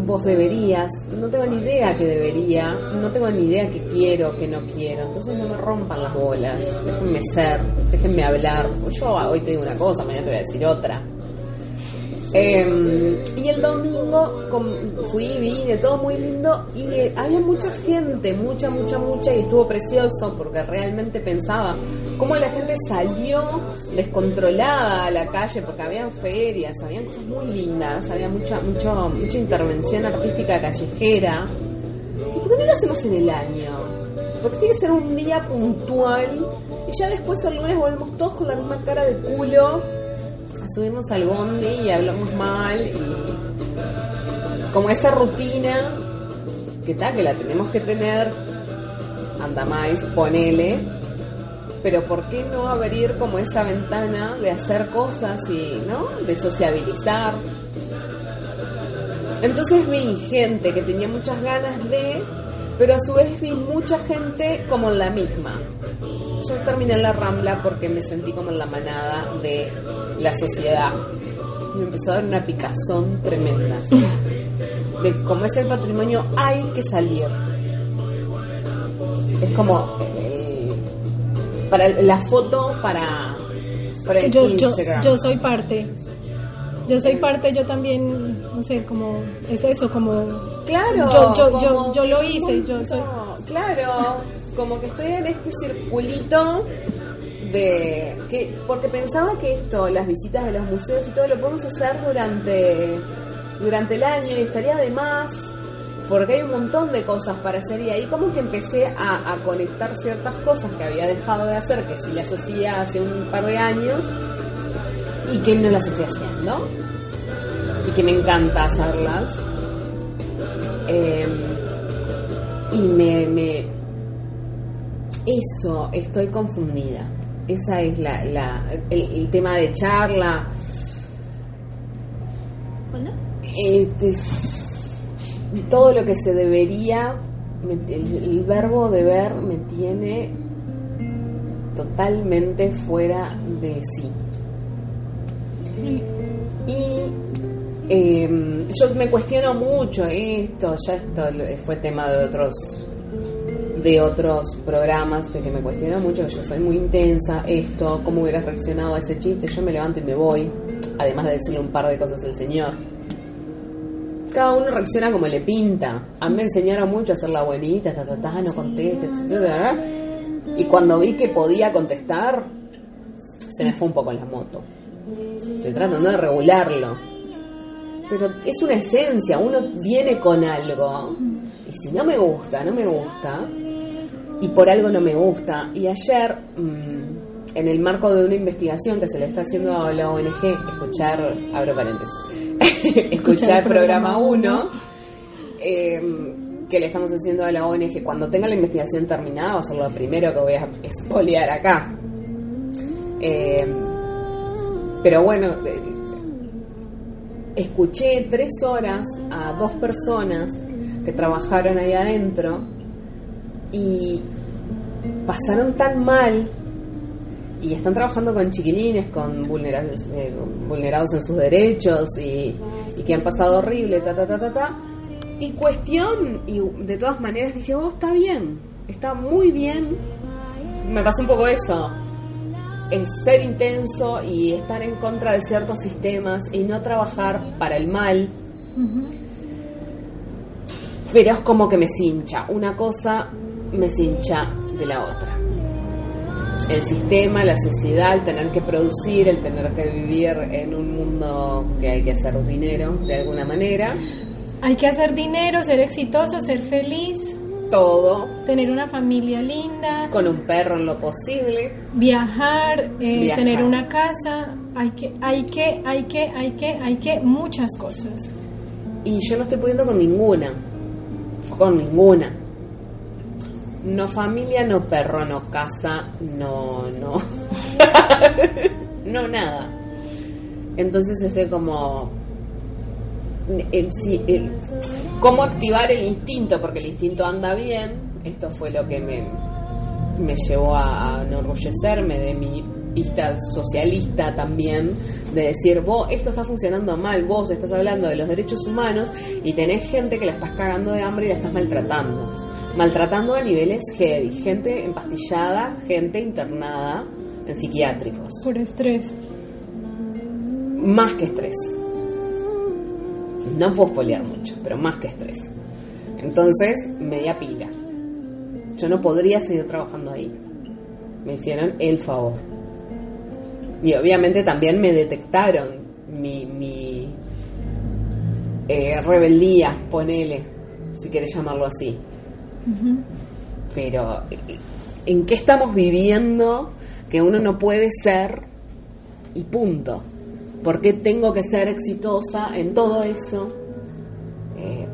vos deberías, no tengo ni idea que debería, no tengo ni idea que quiero, que no quiero, entonces no me rompan las bolas, déjenme ser, déjenme hablar, yo hoy te digo una cosa, mañana te voy a decir otra. Eh, y el domingo fui, vine, todo muy lindo y eh, había mucha gente, mucha, mucha, mucha y estuvo precioso porque realmente pensaba cómo la gente salió descontrolada a la calle porque habían ferias, habían cosas muy lindas, había mucha, mucho, mucha intervención artística callejera. ¿Y por qué no lo hacemos en el año? Porque tiene que ser un día puntual y ya después el lunes volvemos todos con la misma cara de culo subimos al bondi y hablamos mal y como esa rutina que tal que la tenemos que tener anda más ponele pero por qué no abrir como esa ventana de hacer cosas y no de sociabilizar entonces vi gente que tenía muchas ganas de pero a su vez vi mucha gente como en la misma yo terminé en la rambla porque me sentí como en la manada de la sociedad. Me empezó a dar una picazón tremenda. De cómo es el patrimonio, hay que salir. Es como eh, para la foto para, para el yo, yo, Instagram. yo soy parte. Yo soy parte, yo también, no sé, como, es eso, como... Claro, Yo- yo- como yo- yo lo hice, yo soy- Claro, como que estoy en este circulito de que porque pensaba que esto, las visitas de los museos y todo lo podemos hacer durante durante el año y estaría de más porque hay un montón de cosas para hacer y ahí como que empecé a, a conectar ciertas cosas que había dejado de hacer que sí las hacía hace un par de años y que no las estoy haciendo y que me encanta hacerlas Eh, y me, me. Eso, estoy confundida. Esa es la, la el, el tema de charla. ¿Cuándo? Este, todo lo que se debería, el, el verbo deber me tiene totalmente fuera de sí. Y eh, yo me cuestiono mucho esto, ya esto fue tema de otros de otros programas de que me cuestiono mucho, yo soy muy intensa, esto, cómo hubieras reaccionado a ese chiste, yo me levanto y me voy, además de decirle un par de cosas al señor. Cada uno reacciona como le pinta. A mí me enseñaron mucho a hacer la buenita, ta, ta, no conteste, y cuando vi que podía contestar, se me fue un poco la moto. Estoy tratando de regularlo. Pero es una esencia, uno viene con algo. Y si no me gusta, no me gusta. Y por algo no me gusta. Y ayer, mm, en el marco de una investigación que se le está haciendo a la ONG, escuchar, abro paréntesis, escuchar programa 1, que le estamos haciendo a la ONG, cuando tenga la investigación terminada, va a ser lo primero que voy a espolear acá. Eh, pero bueno, eh, escuché tres horas a dos personas que trabajaron ahí adentro y pasaron tan mal y están trabajando con chiquilines, con vulnerados, eh, vulnerados en sus derechos y, y que han pasado horrible, ta, ta, ta, ta, ta. Y cuestión, y de todas maneras dije, oh, está bien, está muy bien. Me pasó un poco eso es ser intenso y estar en contra de ciertos sistemas y no trabajar para el mal. Pero es como que me cincha. Una cosa me cincha de la otra. El sistema, la sociedad, el tener que producir, el tener que vivir en un mundo que hay que hacer dinero de alguna manera. Hay que hacer dinero, ser exitoso, ser feliz, Todo tener una familia linda, con un perro en lo posible. viajar, eh, Viajar. tener una casa. Hay que, hay que, hay que, hay que, hay que, muchas cosas. Y yo no estoy pudiendo con ninguna. Con ninguna. No familia, no perro, no casa, no, no. no nada. Entonces estoy como. el- sí, el- ¿Cómo activar el instinto? Porque el instinto anda bien. Esto fue lo que me, me llevó a, a enorgullecerme de mi vista socialista también, de decir, vos, esto está funcionando mal, vos estás hablando de los derechos humanos y tenés gente que la estás cagando de hambre y la estás maltratando. Maltratando a niveles heavy, gente empastillada, gente internada en psiquiátricos. Por estrés. Más que estrés. No puedo spoilear mucho, pero más que estrés. Entonces, media pila. Yo no podría seguir trabajando ahí. Me hicieron el favor. Y obviamente también me detectaron mi, mi eh, rebeldía, ponele, si quieres llamarlo así. Pero, ¿en qué estamos viviendo que uno no puede ser y punto? ¿Por qué tengo que ser exitosa en todo eso? Eh,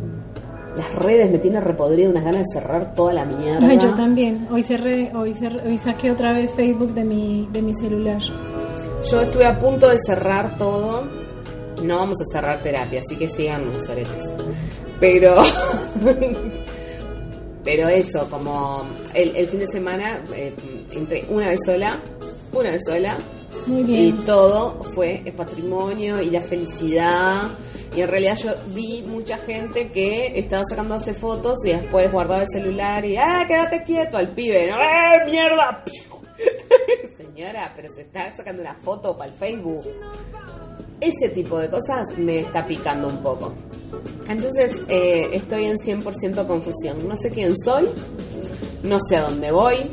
las redes me tienen repodrido unas ganas de cerrar toda la mierda. Ay, yo también. Hoy cerré, hoy cerré- hoy saqué otra vez Facebook de mi, de mi celular. Yo estuve a punto de cerrar todo. No vamos a cerrar terapia, así que sigan los oretes. Pero. pero eso, como el, el fin de semana eh, entré una vez sola, una vez sola, Muy y todo fue el patrimonio y la felicidad. Y en realidad yo vi mucha gente que estaba sacándose fotos y después guardaba el celular y ¡ah, quédate quieto! al pibe, ¿no? ¡eh, mierda! Señora, pero se está sacando una foto para el Facebook. Ese tipo de cosas me está picando un poco. Entonces eh, estoy en 100% confusión. No sé quién soy, no sé a dónde voy,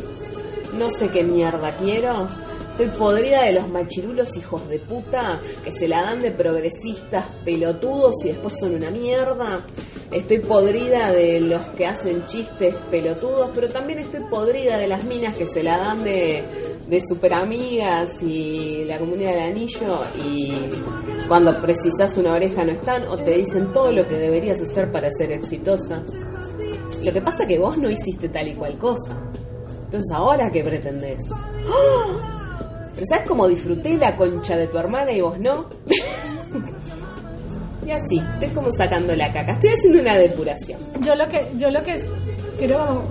no sé qué mierda quiero. Estoy podrida de los machirulos hijos de puta que se la dan de progresistas pelotudos y después son una mierda. Estoy podrida de los que hacen chistes pelotudos, pero también estoy podrida de las minas que se la dan de, de super amigas y la comunidad del anillo y cuando precisas una oreja no están o te dicen todo lo que deberías hacer para ser exitosa. Lo que pasa que vos no hiciste tal y cual cosa. Entonces ahora qué pretendés? ¡Ah! Pero ¿sabes cómo disfruté la concha de tu hermana y vos no? y así, estoy como sacando la caca. Estoy haciendo una depuración. Yo lo que, yo lo que quiero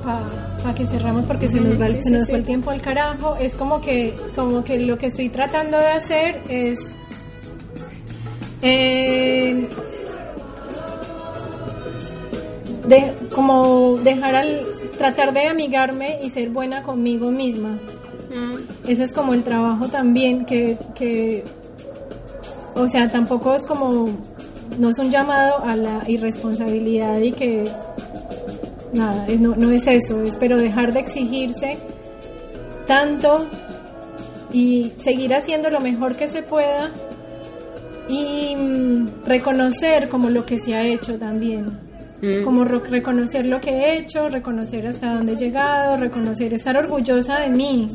para que cerramos porque se nos va, el- Sí, se sí, nos sí. fue el tiempo al carajo, es como que, como que lo que estoy tratando de hacer es eh, de, como dejar al tratar de amigarme y ser buena conmigo misma. Ese es como el trabajo también que, que o sea, tampoco es como no es un llamado a la irresponsabilidad y que nada, no, no es eso, es pero dejar de exigirse tanto y seguir haciendo lo mejor que se pueda y mm, reconocer como lo que se ha hecho también Como reconocer lo que he hecho, reconocer hasta dónde he llegado, reconocer, estar orgullosa de mí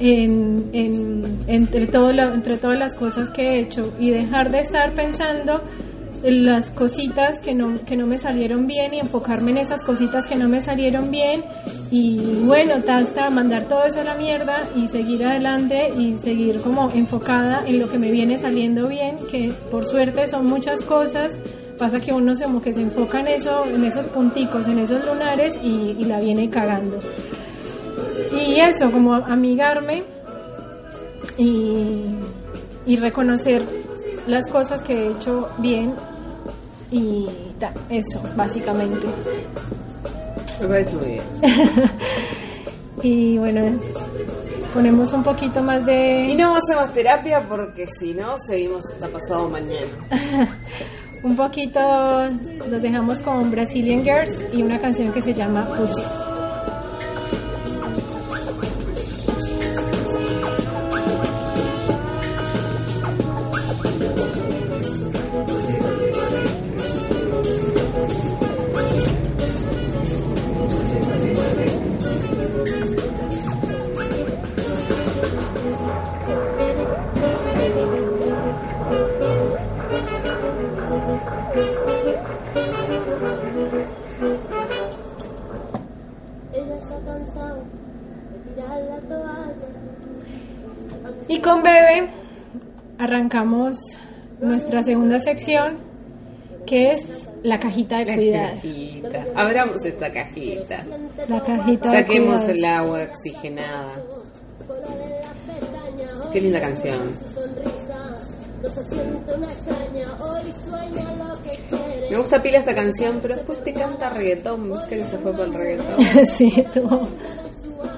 en, en- entre, todo la- entre todas las cosas que he hecho y dejar de estar pensando en las cositas que no, que no me salieron bien y enfocarme en esas cositas que no me salieron bien y bueno, hasta mandar todo eso a la mierda y seguir adelante y seguir como enfocada en lo que me viene saliendo bien, que por suerte son muchas cosas pasa que uno se, como que se enfoca en eso, en esos punticos, en esos lunares y, y la viene cagando. Y eso, como amigarme y, y reconocer las cosas que he hecho bien y ta, eso, básicamente. Muy bien. Y bueno, ponemos un poquito más Y de... no hacemos terapia porque si no, seguimos hasta pasado mañana. Un poquito, los dejamos con Brazilian Girls y una canción que se llama Pussy. Segunda sección, que es la cajita de La cuidado. cajita. Abramos esta cajita. La cajita Saquemos el agua oxigenada. Qué linda canción. Me gusta pila esta canción, pero después te canta reggaetón. ¿Viste que se fue por el reggaetón? sí, tuvo-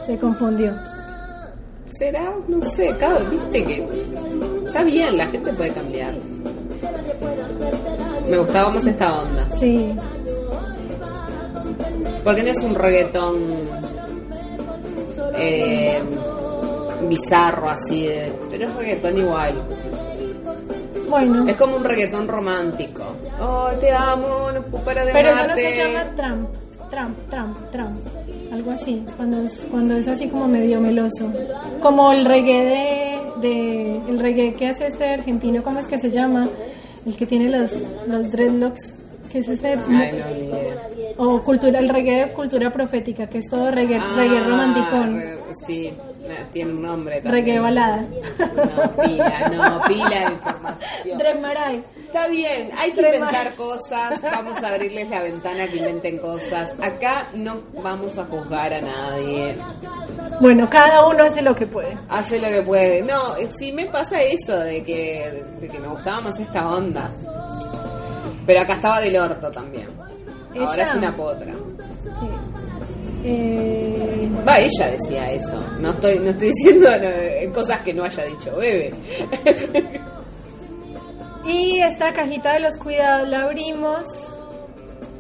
se confundió. ¿Será? No sé, viste que está bien, la gente puede cambiar. Me gustaba más esta onda. Sí, Porque no es un reggaetón eh, bizarro así, de, pero es reggaetón igual. bueno. Es como un reggaetón romántico. Oh, te amo, no puedo parar de Pero eso no se llama Trump, Trump, Trump, Trump. Algo así, cuando es, cuando es así como medio meloso. Como el reggae de, de- el reggae que hace este argentino, ¿cómo es que se llama? El que tiene los, los dreadlocks, que es este... O cultura, el reggae cultura profética, que es todo reggae, reggae Ah, romanticón. re- sí, tiene un nombre también. Reggae balada. No, pila, no, pila de información. Está bien, hay que inventar cosas, vamos a abrirles la ventana que inventen cosas. Acá no vamos a juzgar a nadie, Bueno, cada uno hace lo que puede. hace lo que puede. No, eh, sí me pasa eso de que, de que me gustaba más esta onda. Pero acá estaba del orto también. Ahora es una potra. Sí. Eh, Va, ella decía eso. No estoy, no estoy diciendo no, cosas que no haya dicho Bebe. Y esta cajita de los cuidados la abrimos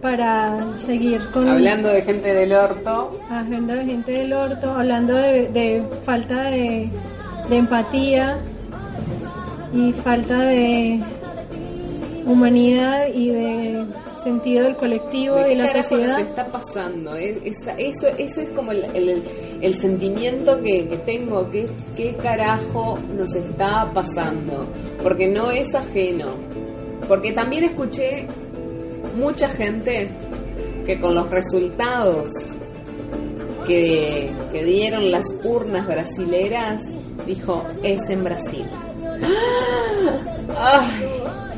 para seguir con Hablando de gente del orto, agenda de gente del orto, hablando de, de falta de, de empatía y falta de humanidad y de sentido del colectivo ¿De y la sociedad. nos está pasando? Eh, esa- eso, ese es como el, el- el sentimiento que, que tengo, que qué carajo nos está pasando, porque no es ajeno, porque también escuché mucha gente que con los resultados que, que dieron las urnas brasileras, dijo, es en Brasil. Ay,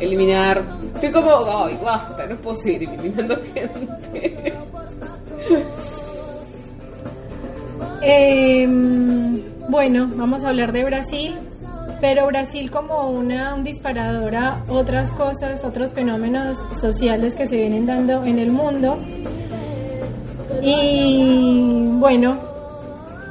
eliminar. Estoy como, ay, basta, no puedo seguir eliminando gente. Eh, bueno, vamos a hablar de Brasil, pero Brasil como una, un disparador a otras cosas, otros fenómenos sociales que se vienen dando en el mundo. Y bueno,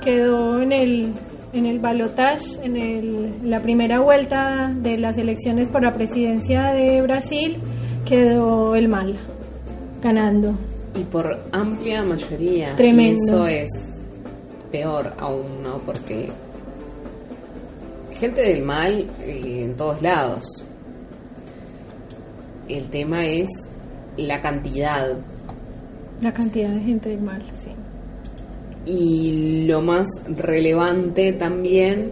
quedó en el, en el balotage, en el- la primera vuelta de las elecciones por la presidencia de Brasil, quedó el mal, ganando. Y por amplia mayoría. Tremendo. Y eso es peor aún, ¿no? Porque gente del mal eh, en todos lados. El tema es la cantidad. La cantidad de gente del mal, sí. Y lo más relevante también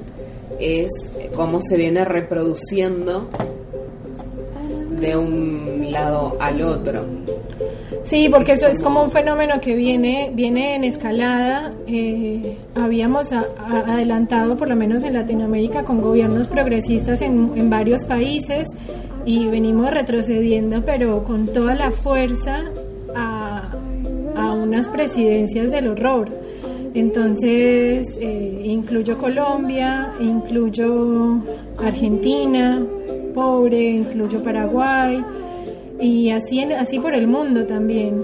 es cómo se viene reproduciendo de un lado al otro. Sí, porque eso es como un fenómeno que viene, viene en escalada. Eh, habíamos adelantado, por lo menos en Latinoamérica, con gobiernos progresistas en, varios países y venimos retrocediendo, pero con toda la fuerza a unas presidencias del horror. Entonces, eh, incluyo Colombia, incluyo Argentina, pobre, incluyo Paraguay y así, en- así por el mundo también.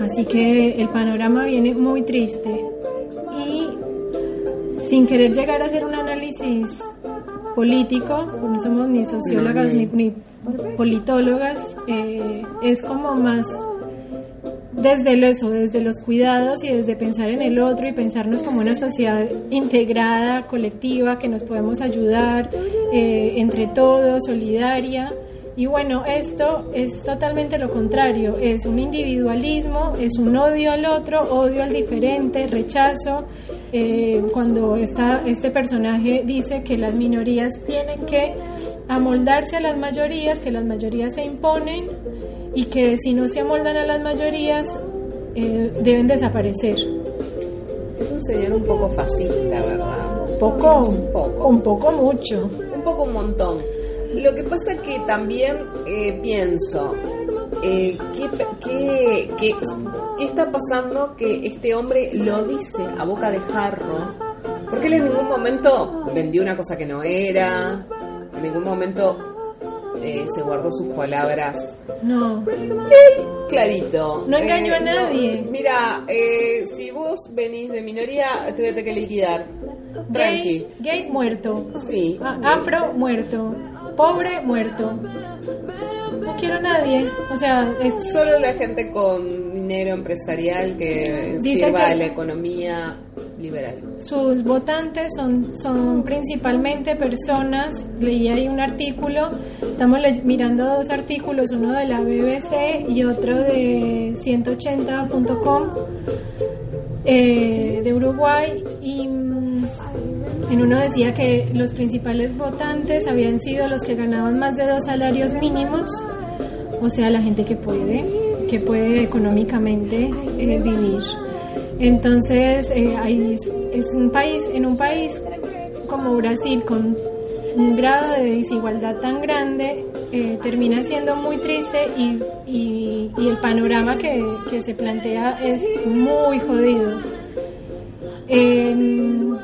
Así que el panorama viene muy triste y sin querer llegar a hacer un análisis político, pues no somos ni sociólogas ni politólogas, eh, es como más desde lo- eso, desde los cuidados y desde pensar en el otro y pensarnos como una sociedad integrada, colectiva, que nos podemos ayudar eh, entre todos, solidaria. Y bueno, esto es totalmente lo contrario, es un individualismo, es un odio al otro, odio al diferente, rechazo. Eh, cuando esta, este personaje dice que las minorías tienen que amoldarse a las mayorías, que las mayorías se imponen y que si no se amoldan a las mayorías eh, deben desaparecer. Es un señor un poco fascista, ¿verdad? Poco, Un poco. un poco mucho. Un poco un montón. Lo que pasa que también eh, pienso, eh, ¿qué, qué, qué, qué está pasando que este hombre lo dice a boca de jarro? Porque él en ningún momento vendió una cosa que no era, en ningún momento eh, se guardó sus palabras No, clarito. No engañó a no, nadie. mira, eh, si vos venís de minoría, te voy a tener que liquidar. Tranqui. gay, gay muerto, Sí. Afro muerto, pobre muerto. No quiero a nadie. O sea, es Solo la gente con dinero empresarial que sirva que- a la economía sus votantes son, son principalmente personas, leí ahí un artículo, estamos mirando dos artículos, uno de la BBC y otro de 180.com eh, de Uruguay y mm, en uno decía que los principales votantes habían sido los que ganaban más de dos salarios mínimos, o sea, la gente que puede, que puede económicamente eh, vivir. Entonces, eh, es, un país, en un país como Brasil, con un grado de desigualdad tan grande, eh, termina siendo muy triste y, y- y el panorama que, que se plantea es muy jodido. En,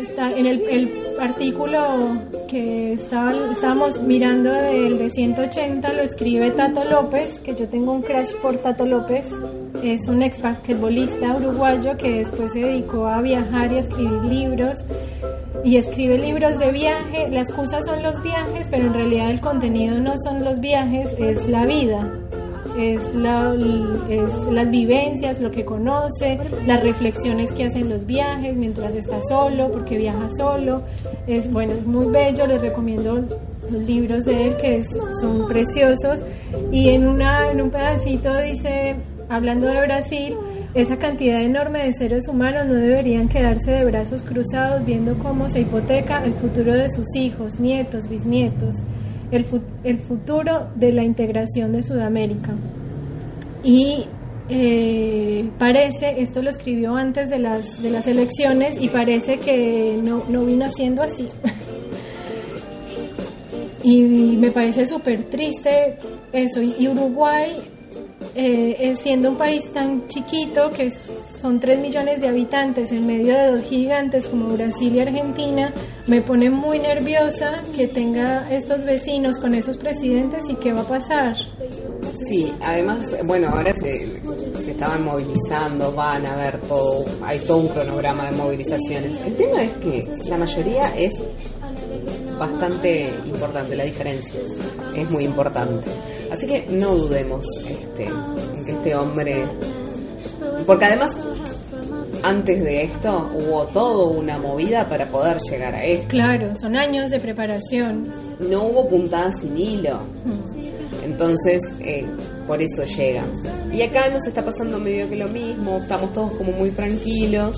está en el, el artículo que estaba, estábamos mirando del de 180 lo escribe Tato López, que yo tengo un crash por Tato López. Es un ex basquetbolista uruguayo que después se dedicó a viajar y a escribir libros. Y escribe libros de viaje. Las excusas son los viajes, pero en realidad el contenido no son los viajes, es la vida es, la, es las vivencias, lo que conoce, las reflexiones que hacen los viajes mientras está solo, porque viaja solo. Es bueno, es muy bello, les recomiendo los libros de él que es- son preciosos y en, una, en un pedacito dice, hablando de Brasil, esa cantidad enorme de seres humanos no deberían quedarse de brazos cruzados viendo cómo se hipoteca el futuro de sus hijos, nietos, bisnietos, el, el futuro de la integración de Sudamérica. Y eh, parece, esto lo escribió antes de las, de las elecciones y parece que no, no vino siendo así. y me parece súper triste eso. Y Uruguay, eh, es siendo un país tan chiquito, que son 3 millones de habitantes en medio de dos gigantes como Brasil y Argentina, me pone muy nerviosa que tenga estos vecinos con esos presidentes y qué va a pasar. Sí, además, bueno, ahora se, se estaban movilizando, van a ver todo, hay todo un cronograma de movilizaciones. El tema es que la mayoría es bastante importante, la diferencia es muy importante. Así que no dudemos este, en que este hombre, porque además antes de esto hubo toda una movida para poder llegar a esto. Claro, son años de preparación. No hubo puntada sin hilo. Entonces, eh, por eso llegan. Y acá nos está pasando medio que lo mismo, estamos todos como muy tranquilos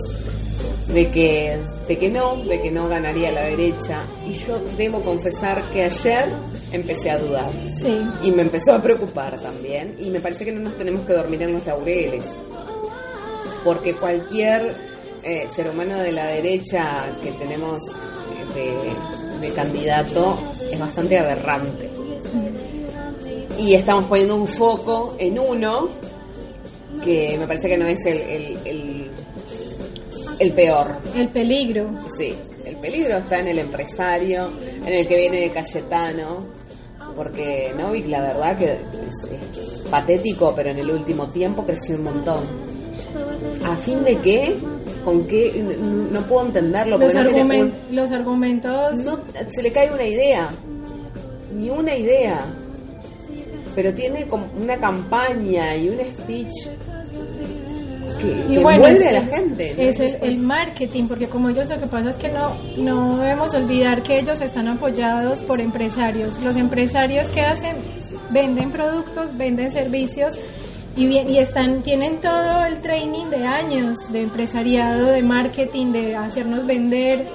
de que, de que no, de que no ganaría la derecha. Y yo debo confesar que ayer empecé a dudar. Sí. Y me empezó a preocupar también. Y me parece que no nos tenemos que dormir en los laureles. Porque cualquier eh, ser humano de la derecha que tenemos de, de candidato es bastante aberrante. Y estamos poniendo un foco en uno que me parece que no es el, el, el, el peor. El peligro. Sí, el peligro está en el empresario, en el que viene de Cayetano, porque Novik la verdad que es, es patético, pero en el último tiempo creció un montón. ¿A fin de qué? ¿Con qué? No puedo entenderlo. Los, no argumentos. no, se le cae una idea, ni una idea, pero tiene como una campaña y un speech que, Y que bueno, envuelve es, a la gente. ¿no? es el, el marketing, porque como ellos lo que pasa es que no, no debemos olvidar que ellos están apoyados por empresarios. Los empresarios que hacen, venden productos, venden servicios y, bien, y están, tienen todo el training de años de empresariado, de marketing, de hacernos vender,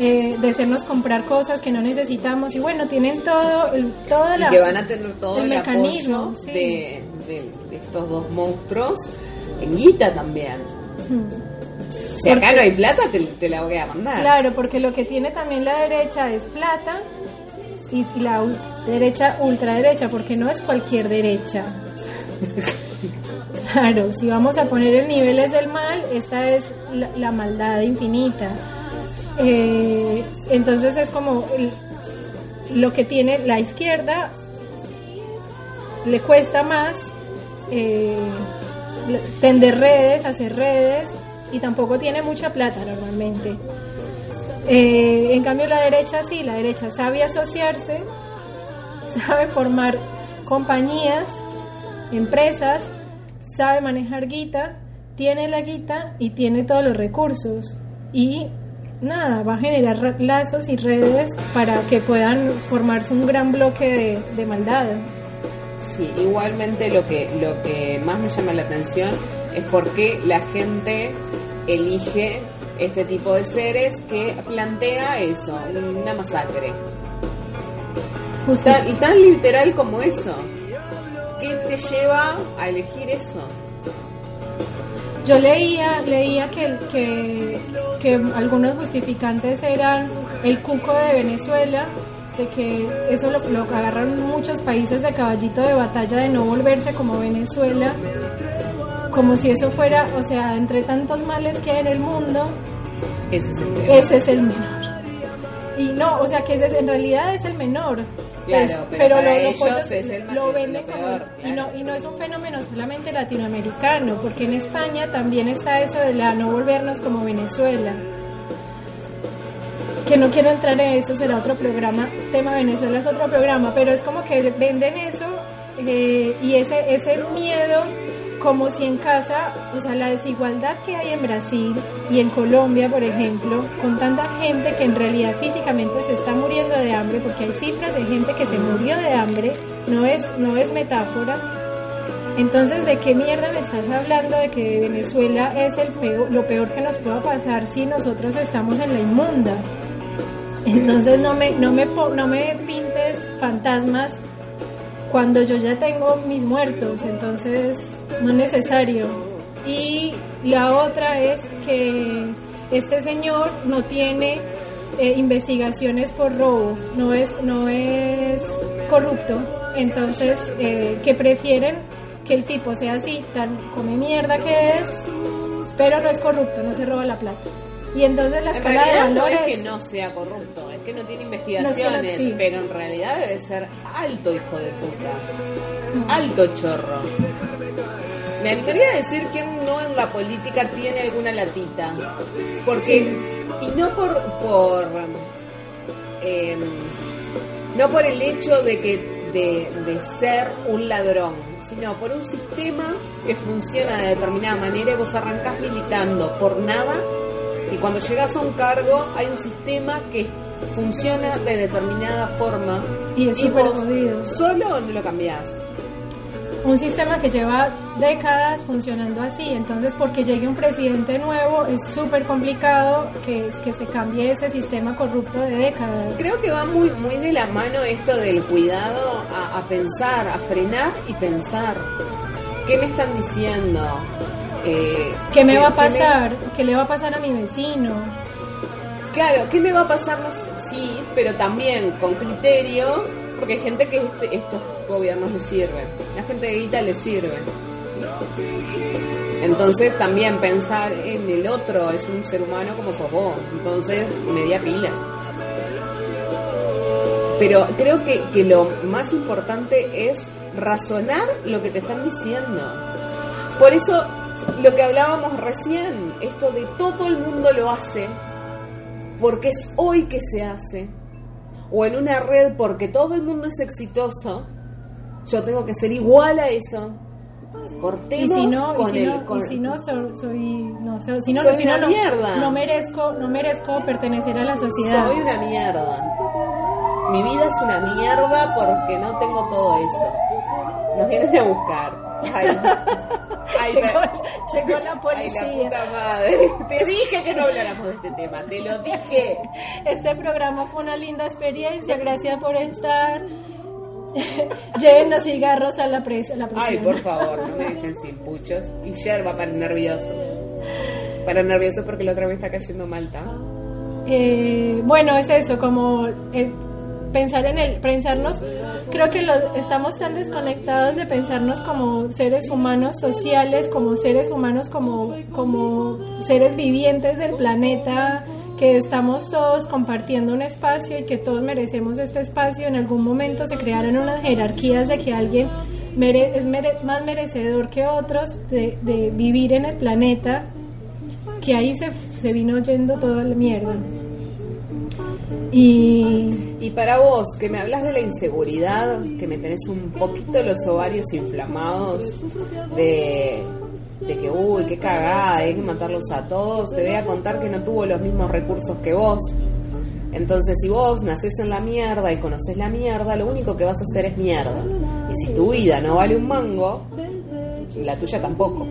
eh, de hacernos comprar cosas que no necesitamos y bueno, tienen todo, el, toda y la... que van a tener todo el el, mecanismo, apoyo sí. de, de- de estos dos monstruos en guita también. Hmm. Si acá no hay plata, te, te la voy a mandar. Claro, porque lo que tiene también la derecha es plata y, la ul- derecha ultraderecha, porque no es cualquier derecha. Claro, si vamos a poner en niveles del mal, esta es la, la maldad infinita. Eh, entonces es como el- lo que tiene la izquierda le cuesta más eh, tender redes, hacer redes y tampoco tiene mucha plata normalmente. Eh, en cambio la derecha sí, la derecha sabe asociarse, sabe formar compañías, empresas, sabe manejar guita, tiene la guita y tiene todos los recursos y nada, va a generar ra- lazos y redes para que puedan formarse un gran bloque de, de maldad. Sí, igualmente lo que, lo que más me llama la atención es por qué la gente elige este tipo de seres que plantea eso, una masacre. Y tan literal como eso. ¿Qué te lleva a elegir eso? Yo leía, leía que, que, que algunos justificantes eran el cuco de Venezuela, de que eso lo, lo agarran muchos países de caballito de batalla de no volverse como Venezuela, como si eso fuera, o sea, entre tantos males que hay en el mundo, Ese es el tema. ese es el menor. Y no, o sea que ese es- en realidad es el menor. Claro, Pues, pero para lo- lo ellos pollos es el lo lo venden como y no claro. y no es un fenómeno solamente latinoamericano, porque en España también está eso de la no volvernos como Venezuela. Que no quiero entrar en eso, será otro programa. Tema Venezuela es otro programa, pero es como que venden eso eh, y ese ese miedo como si en casa, o sea, la desigualdad que hay en Brasil y en Colombia, por ejemplo, con tanta gente que en realidad físicamente se está muriendo de hambre, porque hay cifras de gente que se murió de hambre, no es, no es metáfora. Entonces, ¿de qué mierda me estás hablando de que Venezuela es el peor, lo peor que nos pueda pasar si nosotros estamos en la inmunda? Entonces no me, no me, no me pintes fantasmas cuando yo ya tengo mis muertos, entonces no es necesario. Y la otra es que este señor no tiene eh, investigaciones por robo, no es, no es corrupto, entonces eh, que prefieren que el tipo sea así, tan come mierda que es, pero no es corrupto, no se roba la plata. Y entonces la En escala de realidad no valores... es que no sea corrupto, es que no tiene investigaciones, sí. pero en realidad debe ser alto hijo de puta, alto chorro. Me atrevería a decir que no en la política tiene alguna latita, porque y no por por em, no por el hecho de que de, de ser un ladrón, sino por un sistema que funciona de determinada manera y vos arrancás militando por nada y cuando llegas a un cargo hay un sistema que funciona de determinada forma Y es súper vos jodido. solo no lo cambiás. Un sistema que lleva décadas funcionando así, entonces porque llegue un presidente nuevo es súper complicado que, que se cambie ese sistema corrupto de décadas. Creo que va muy, muy de la mano esto del cuidado a, a pensar, a frenar y pensar. ¿Qué me están diciendo? Eh, ¿Qué me va a pasar? ¿Qué le va a pasar a mi vecino? claro, ¿qué me va a pasar? Sí, pero también con criterio, porque hay gente que este- estos gobiernos les sirven. La gente de guita les sirve. Entonces también pensar en el otro es un ser humano como sos vos. Entonces, media pila. Pero creo que, que lo más importante es razonar lo que te están diciendo. Por eso, lo que hablábamos recién, esto de todo el mundo lo hace, porque es hoy que se hace, o en una red porque todo el mundo es exitoso, yo tengo que ser igual a eso. Y Cortemos si no, y con si el... no, con- y si no so- soy, no, so- si no, Soy si no, una no, mierda. no merezco, no merezco pertenecer a la sociedad. Soy una mierda. Mi vida es una mierda porque no tengo todo eso. Nos vienen a buscar. Ay, Llegó, llegó la ay, policía. la puta madre. Te dije que no habláramos de este tema. Te lo dije. Este programa fue una linda experiencia, gracias por estar. Lleven los cigarros a la presa. La Ay, por favor, no me dejen sin puchos. Y yerba para nerviosos. Para nerviosos porque la otra vez está cayendo Malta. Eh, bueno, es eso, como eh, pensar en el, pensarnos, creo que los, estamos tan desconectados de pensarnos como seres humanos sociales, como seres humanos, como, como seres vivientes del planeta, que estamos todos compartiendo un espacio y que todos merecemos este espacio. En algún momento se crearon unas jerarquías de que alguien mere- es mere- más merecedor que otros de, de vivir en el planeta que ahí se, se vino yendo toda la mierda. Y Y para vos, que me hablas de la inseguridad, que me tenés un poquito los ovarios inflamados, de, de que, uy, qué cagada, hay que matarlos a todos, te voy a contar que no tuvo los mismos recursos que vos. Entonces, si vos nacés en la mierda y conoces la mierda, lo único que vas a hacer es mierda. Y si tu vida no vale un mango, la tuya tampoco.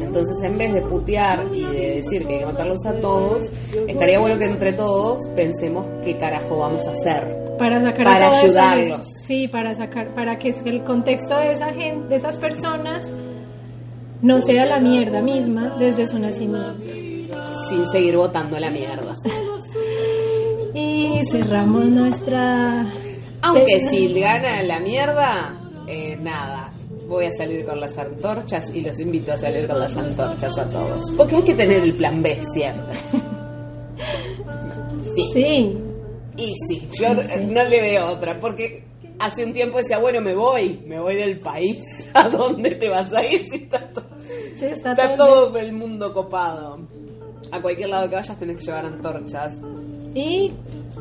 Entonces, en vez de putear y de decir que hay que matarlos a todos, estaría bueno que entre todos pensemos qué carajo vamos a hacer. para sacar Para a esa ayudarlos. sí, para sacar, para que el contexto de esa gente, de esas personas, no sea la mierda misma desde su nacimiento. Sin seguir votando la mierda. Y cerramos nuestra. Aunque si gana la mierda, eh, nada. Voy a salir con las antorchas y los invito a salir con las antorchas a todos. Porque hay que tener el plan B siempre. Sí. Sí, Y sí, yo no le veo otra, porque hace un tiempo decía, bueno, me voy, me voy del país. ¿A dónde te vas a ir si está, to- sí, está, está todo todo el mundo copado? A cualquier lado que vayas tenés que llevar antorchas. Y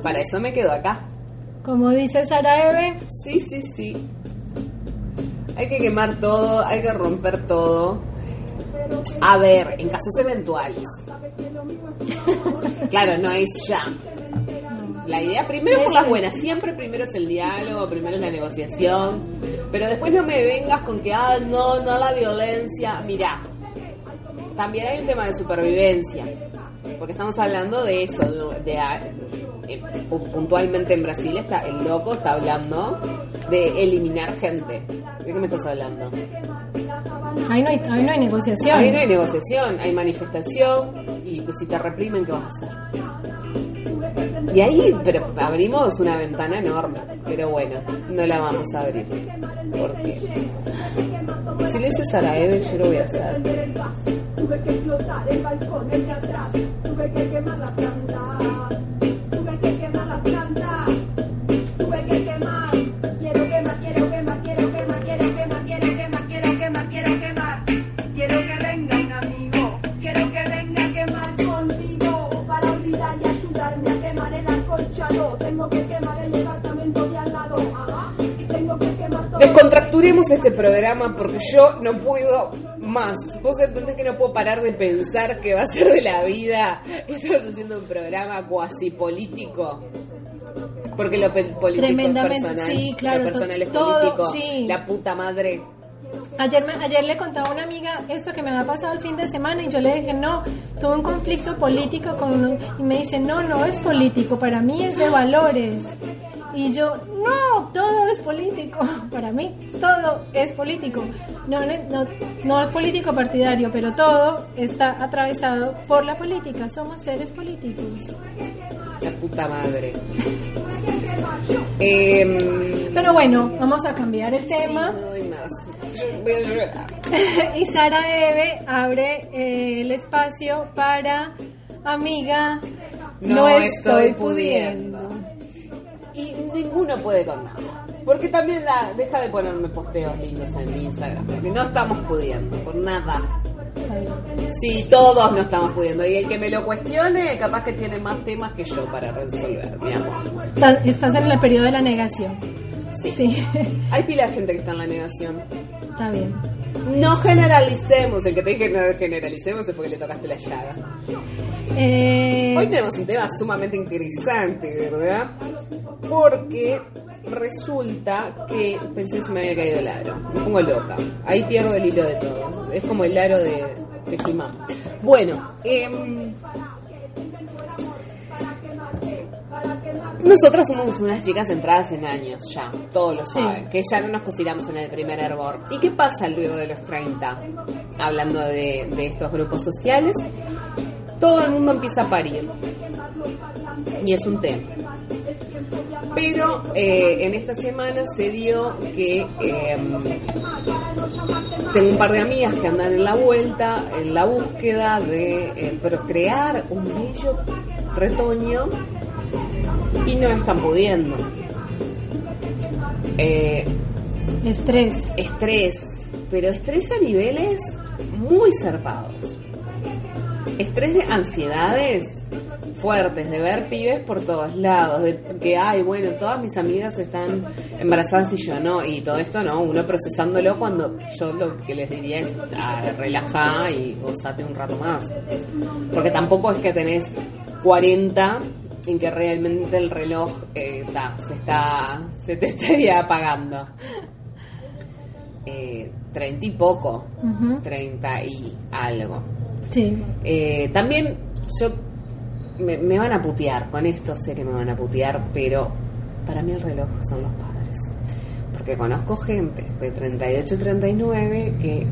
Para eso me quedo acá. como dice Sara Eve, Sí, sí, sí. Hay que quemar todo, hay que romper todo. A ver, en casos eventuales. claro, no es ya. La idea, primero por las buenas, siempre primero es el diálogo, primero es la negociación, pero después no me vengas con que, ah, no, no la violencia. Mira, también hay un tema de supervivencia, porque estamos hablando de eso, de, de- eh, puntualmente en Brasil está el loco está hablando de eliminar gente. ¿De qué me estás hablando? Ahí no hay, ahí no hay negociación. Ahí no hay negociación, hay manifestación y que si te reprimen, ¿qué vas a hacer? Y ahí pero abrimos una ventana enorme, pero bueno, no la vamos a abrir. Porque si le dices a la Eve, yo lo voy a hacer. Tuve que explotar el balcón de atrás, tuve que quemar la Descontracturemos este programa porque yo no puedo más. Vos entendés que no puedo parar de pensar qué va a ser de la vida. Estamos haciendo un programa cuasi político. Porque lo pe- político es Tremendamente, personal. sí, claro, Lo personal es todo, político. sí. La puta madre. Ayer, me- ayer le contaba a una amiga esto que me había pasado el fin de semana y yo le dije, no, tuve un conflicto político con uno", y me dice, no, no es político, para mí es de valores. Y yo, no, todo es político, para mí todo es político. No, no, no, es político partidario, pero todo está atravesado por la política, somos seres políticos. La puta madre. Em, Pero bueno, vamos a cambiar el tema. sí, no doy más. Yo voy a llorar. y Sara Eve abre eh, el espacio para amiga. No, estoy pudiendo. Ninguno puede con nada. Porque también la, deja de ponerme posteos lindos en mi Instagram. Porque no estamos pudiendo, por nada. Sí, todos no estamos pudiendo. Y el que me lo cuestione, capaz que tiene más temas que yo para resolver, mi amor. Estás, estás en el periodo de la negación. Sí. Sí, Hay pila de gente que está en la negación. está bien. No generalicemos. El que te dije no generalicemos es porque le tocaste la llaga. Eh, Hoy tenemos un tema sumamente interesante, ¿verdad? Porque resulta que pensé si me había caído el aro. Me pongo loca. Ahí pierdo el hilo de todo. Es como el aro de, de. Bueno, em, nosotras somos unas chicas centradas en años ya, todos lo Sí. saben, que ya no nos cocinamos en el primer hervor. ¿Y qué pasa luego de los 30? Hablando de, de estos grupos sociales, todo el mundo empieza a parir. Y es un tema. Pero eh, en esta semana se dio que eh, tengo un par de amigas que andan en la vuelta, en la búsqueda de eh, procrear un bello retoño y no están pudiendo. Eh, estrés. estrés, pero estrés a niveles muy zarpados. Estrés de ansiedades fuertes, de ver pibes por todos lados, de que, ay, bueno, todas mis amigas están embarazadas y yo no, y todo esto no, uno procesándolo cuando yo lo que les diría es, ah, relajá y gozate un rato más. Porque tampoco es que tenés 40 en que realmente el reloj eh, ta, se está se te estaría apagando. Eh, 30 y poco, 30 y algo. Sí. Eh, también yo me, me van a putear, con esto sé que me van a putear, pero para mí el reloj son los padres. Porque conozco gente de 38, 39 que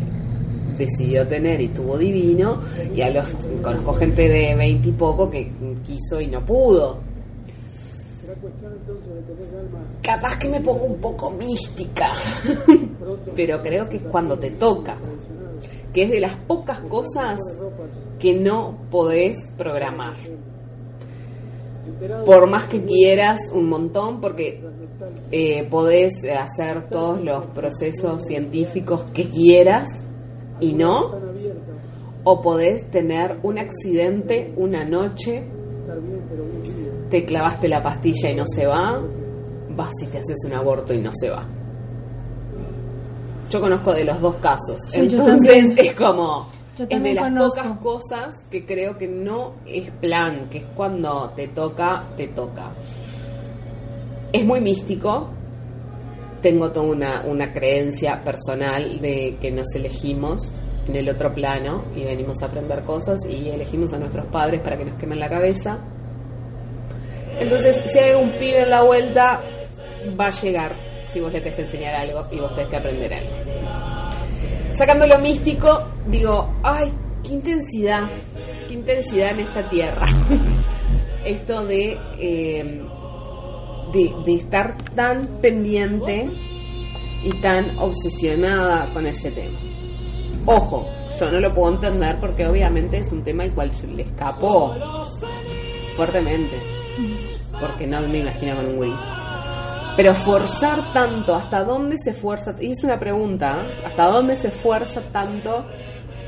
decidió tener y tuvo divino, y a los conozco gente de 20 y poco que quiso y no pudo. Capaz que me pongo un poco mística, pero creo que es cuando te toca, que es de las pocas cosas que no podés programar. Por más que quieras un montón, porque eh, podés hacer todos los procesos científicos que quieras y no, o podés tener un accidente una noche, te clavaste la pastilla y no se va, vas y te haces un aborto y no se va. Yo conozco de los dos casos. Sí, Entonces es como. Es de las conozco. pocas cosas que creo que no es plan, que es cuando te toca, te toca. Es muy místico. Tengo toda una, una creencia personal de que nos elegimos en el otro plano y venimos a aprender cosas y elegimos a nuestros padres para que nos quemen la cabeza. Entonces, si hay un pibe en la vuelta, va a llegar si vos le tenés que enseñar algo y vos tenés que aprender algo. Sacando lo místico, digo, ay, qué intensidad, qué intensidad en esta tierra. Esto de, eh, de, estar tan pendiente y tan obsesionada con ese tema. Ojo, yo no lo puedo entender porque obviamente es un tema al cual se le escapó fuertemente. Porque no me imagino con un güey. Pero forzar tanto, ¿hasta dónde se fuerza? Y es una pregunta, ¿eh? ¿hasta dónde se fuerza tanto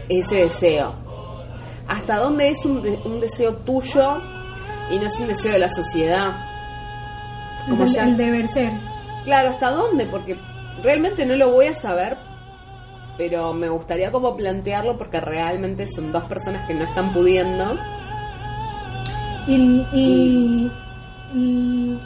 ese deseo? ¿Hasta dónde es un deseo tuyo y no es un deseo de la sociedad? Como el, ya- el deber ser. Claro, ¿hasta dónde? Porque realmente no lo voy a saber, pero me gustaría como plantearlo porque realmente son dos personas que no están pudiendo. Y, y, y,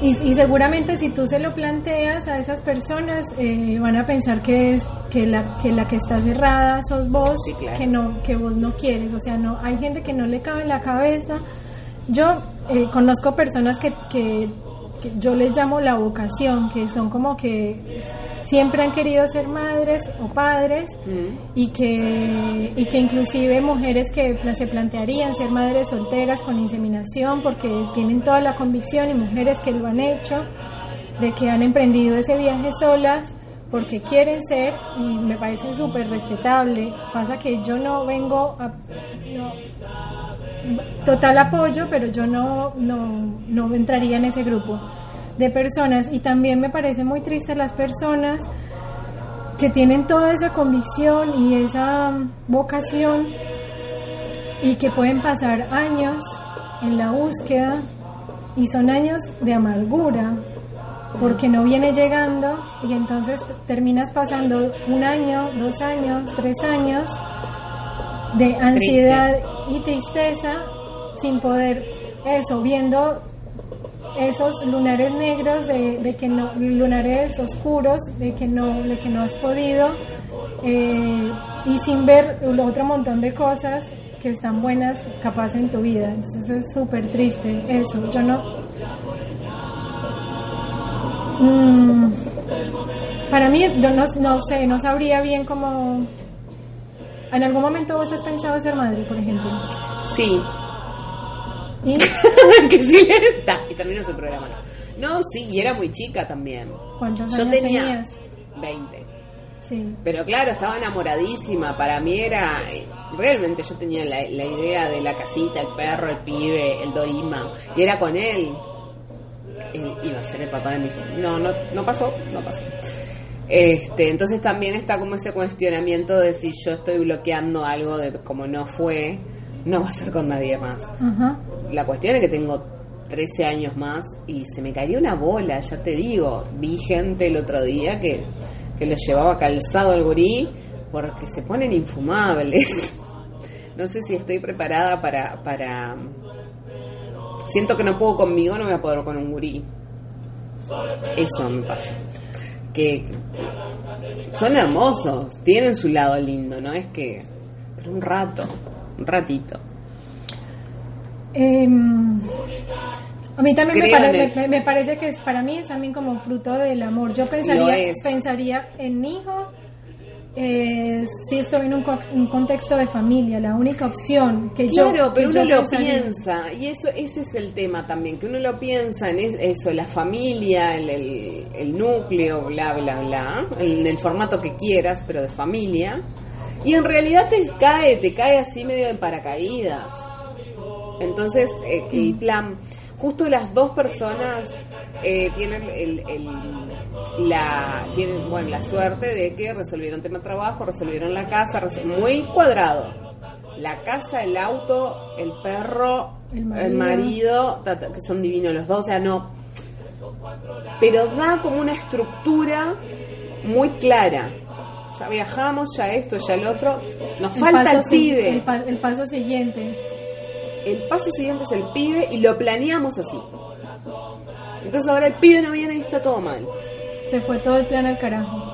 y- y seguramente si tú se lo planteas a esas personas, eh, van a pensar que, es, que, la, que la que está cerrada sos vos, Sí, claro. que, no, que vos no quieres. O sea, no hay gente que no le cabe en la cabeza. Yo eh, conozco personas que, que, que yo les llamo la vocación, que son como que siempre han querido ser madres o padres y que y que inclusive mujeres que se plantearían ser madres solteras con inseminación porque tienen toda la convicción y mujeres que lo han hecho de que han emprendido ese viaje solas porque quieren ser y me parece súper respetable. Pasa que yo no vengo a no, total apoyo pero yo no no no entraría en ese grupo de personas. Y también me parece muy triste las personas que tienen toda esa convicción y esa vocación y que pueden pasar años en la búsqueda y son años de amargura porque no viene llegando y entonces terminas pasando un año, dos años, tres años de ansiedad y tristeza sin poder eso, viendo esos lunares negros de, que no lunares oscuros de que no de que no has podido eh, y sin ver otro montón de cosas que están buenas capaz en tu vida. Entonces es súper triste eso. Yo no. Mm, para mí yo no, no sé no sabría bien cómo en algún momento vos has pensado ser madre por ejemplo Sí, y que sí está. Y terminó su programa. No, sí, y era muy chica también. cuántos Yo años tenía tenías 20. sí Pero claro, estaba enamoradísima. Para mí era. eh, Realmente yo tenía la, la idea de la casita, el perro, el pibe, el dorima. Y era con él. Él iba a ser el papá de mis. No, no, no pasó, no pasó. Este, entonces también está como ese cuestionamiento de si yo estoy bloqueando algo de como no fue, no va a ser con nadie más. La cuestión es que tengo 13 años más y se me cayó una bola, ya te digo. Vi gente el otro día que, que lo llevaba calzado al gurí porque se ponen infumables. No sé si estoy preparada para, para... Siento que no puedo conmigo, no voy a poder con un gurí. Eso me pasa. Que son hermosos, tienen su lado lindo, ¿no? Es que... Pero un rato, un ratito. Em, a mí también me, pare- me- me parece que es, para mí es también como fruto del amor. Yo pensaría, pensaría en hijo eh, si estoy en un, co- un contexto de familia, la única opción que yo Claro, pero uno lo piensa, y eso ese es el tema también, que uno lo piensa en es- eso, la familia, el, el- el núcleo, bla, bla, bla, en el formato que quieras, pero de familia, y en realidad te cae, te cae así medio de paracaídas. Entonces, eh, el plan, justo las dos personas eh, tienen el, el- la tienen bueno la suerte de que resolvieron tema trabajo, resolvieron la casa, muy cuadrado. La casa, el auto, el perro, El el marido. que son divinos los dos, o sea, no. Pero da como una estructura muy clara. Ya viajamos, ya esto, ya el otro. Nos El falta el pibe. El, pa- el paso siguiente. el paso siguiente es el pibe y lo planeamos así. Entonces ahora el pibe no viene y está todo mal. Se fue todo el plan al carajo.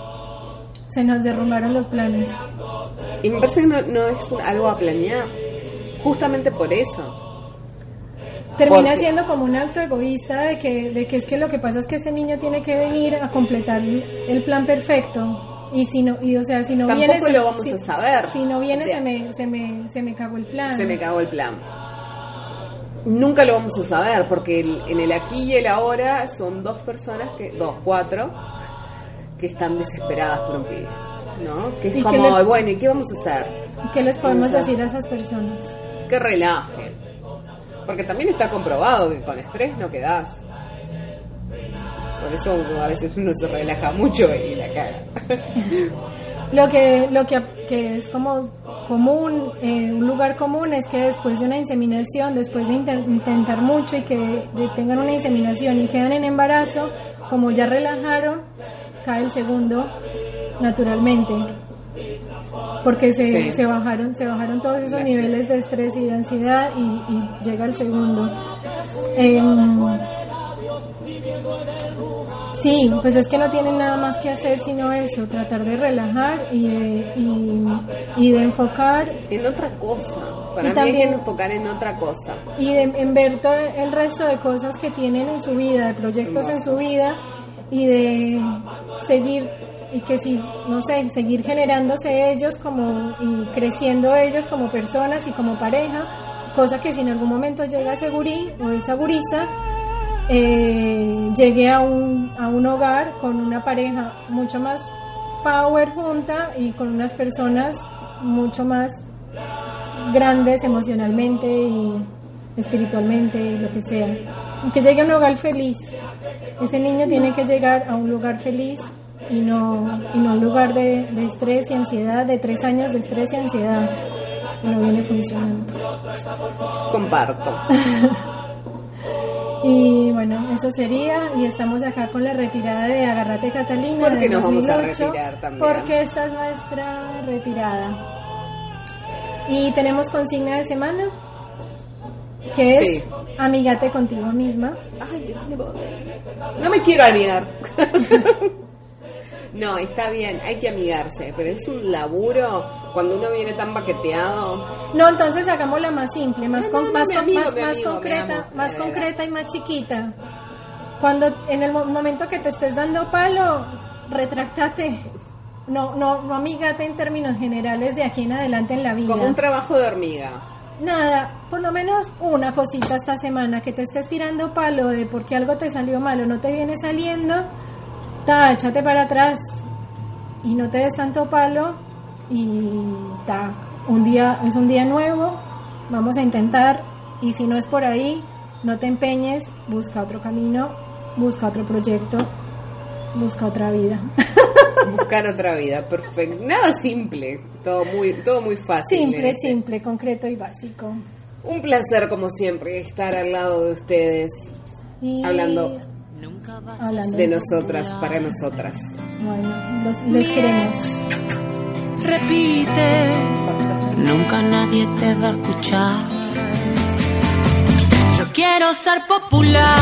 Se nos derrumbaron los planes. Y me parece que no, no es un- algo a planear. Justamente por eso. Termina Porque- siendo como un acto egoísta de que, de que es que lo que pasa es que este niño tiene que venir a completar el plan perfecto. Y si no, y o sea, si no Tampoco viene. lo vamos si- a saber. Si no viene, O sea, se me, se, me, se me cagó el plan. Se me cagó el plan. Nunca lo vamos a saber porque el- en el aquí y el ahora son dos personas, que dos, cuatro, que están desesperadas por un pibe. ¿No? Que es ¿Y qué como, bueno, ¿y qué vamos a hacer? ¿Qué les podemos sea, decir a esas personas? Que relajen. Porque también está comprobado que con estrés no quedás. Por eso a veces uno se relaja mucho y la caga. Lo que, lo que, que es como común, eh, un lugar común es que después de una inseminación, después de inter- intentar mucho y que de- tengan una inseminación y quedan en embarazo, como ya relajaron, cae el segundo naturalmente. Porque se, Sí. se bajaron, se bajaron todos esos niveles de estrés y de ansiedad y, y llega el segundo. Em, Sí, pues es que no tienen nada más que hacer sino eso, tratar de relajar y de, y, y de enfocar En otra cosa. Para Y mí también- hay que enfocar en otra cosa. y de, en ver todo el resto de cosas que tienen en su vida, de proyectos en su vida y de seguir y que si, no sé, seguir generándose ellos como y creciendo ellos como personas y como pareja, cosa que si en algún momento llega ese gurí o esa gurisa, eh, llegue a un, a un hogar con una pareja mucho más power junta y con unas personas mucho más grandes emocionalmente y espiritualmente y lo que sea. Que llegue a un hogar feliz. Ese niño tiene que llegar a un lugar feliz y no, y no a un lugar de, de estrés y ansiedad, de tres años de estrés y ansiedad no viene funcionando. Comparto. Y bueno, eso sería. Y estamos acá con la retirada de Agarrate Catalina. ¿Por qué del nos vamos a 2008, retirar también? Porque esta es nuestra retirada. Y tenemos consigna de semana, que es Sí. amigate contigo misma. Ay. No me quiero amigar. no, está bien, hay que amigarse, pero es un laburo cuando uno viene tan baqueteado. No, entonces hagámosla más simple, más, No, no, más, amigo, concreta, más concreta y más chiquita. Cuando en el mo- momento que te estés dando palo, retráctate. No, no, no amígate en términos generales de aquí en adelante en la vida. Como un trabajo de hormiga. Nada, por lo menos una cosita esta semana que te estés tirando palo de porque algo te salió mal o no te viene saliendo, ta, échate para atrás y no te des tanto palo y ta, un día es un día nuevo, vamos a intentar y si no es por ahí, no te empeñes, busca otro camino, busca otro proyecto, busca otra vida. Buscar otra vida, perfecto. Nada simple, todo muy, todo muy fácil. simple, este. simple, concreto y básico. Un placer, como siempre, estar al lado de ustedes, Y- hablando de nosotras, para nosotras. Bueno, los- les queremos. Repite, nunca nadie te va a escuchar. Yo quiero ser popular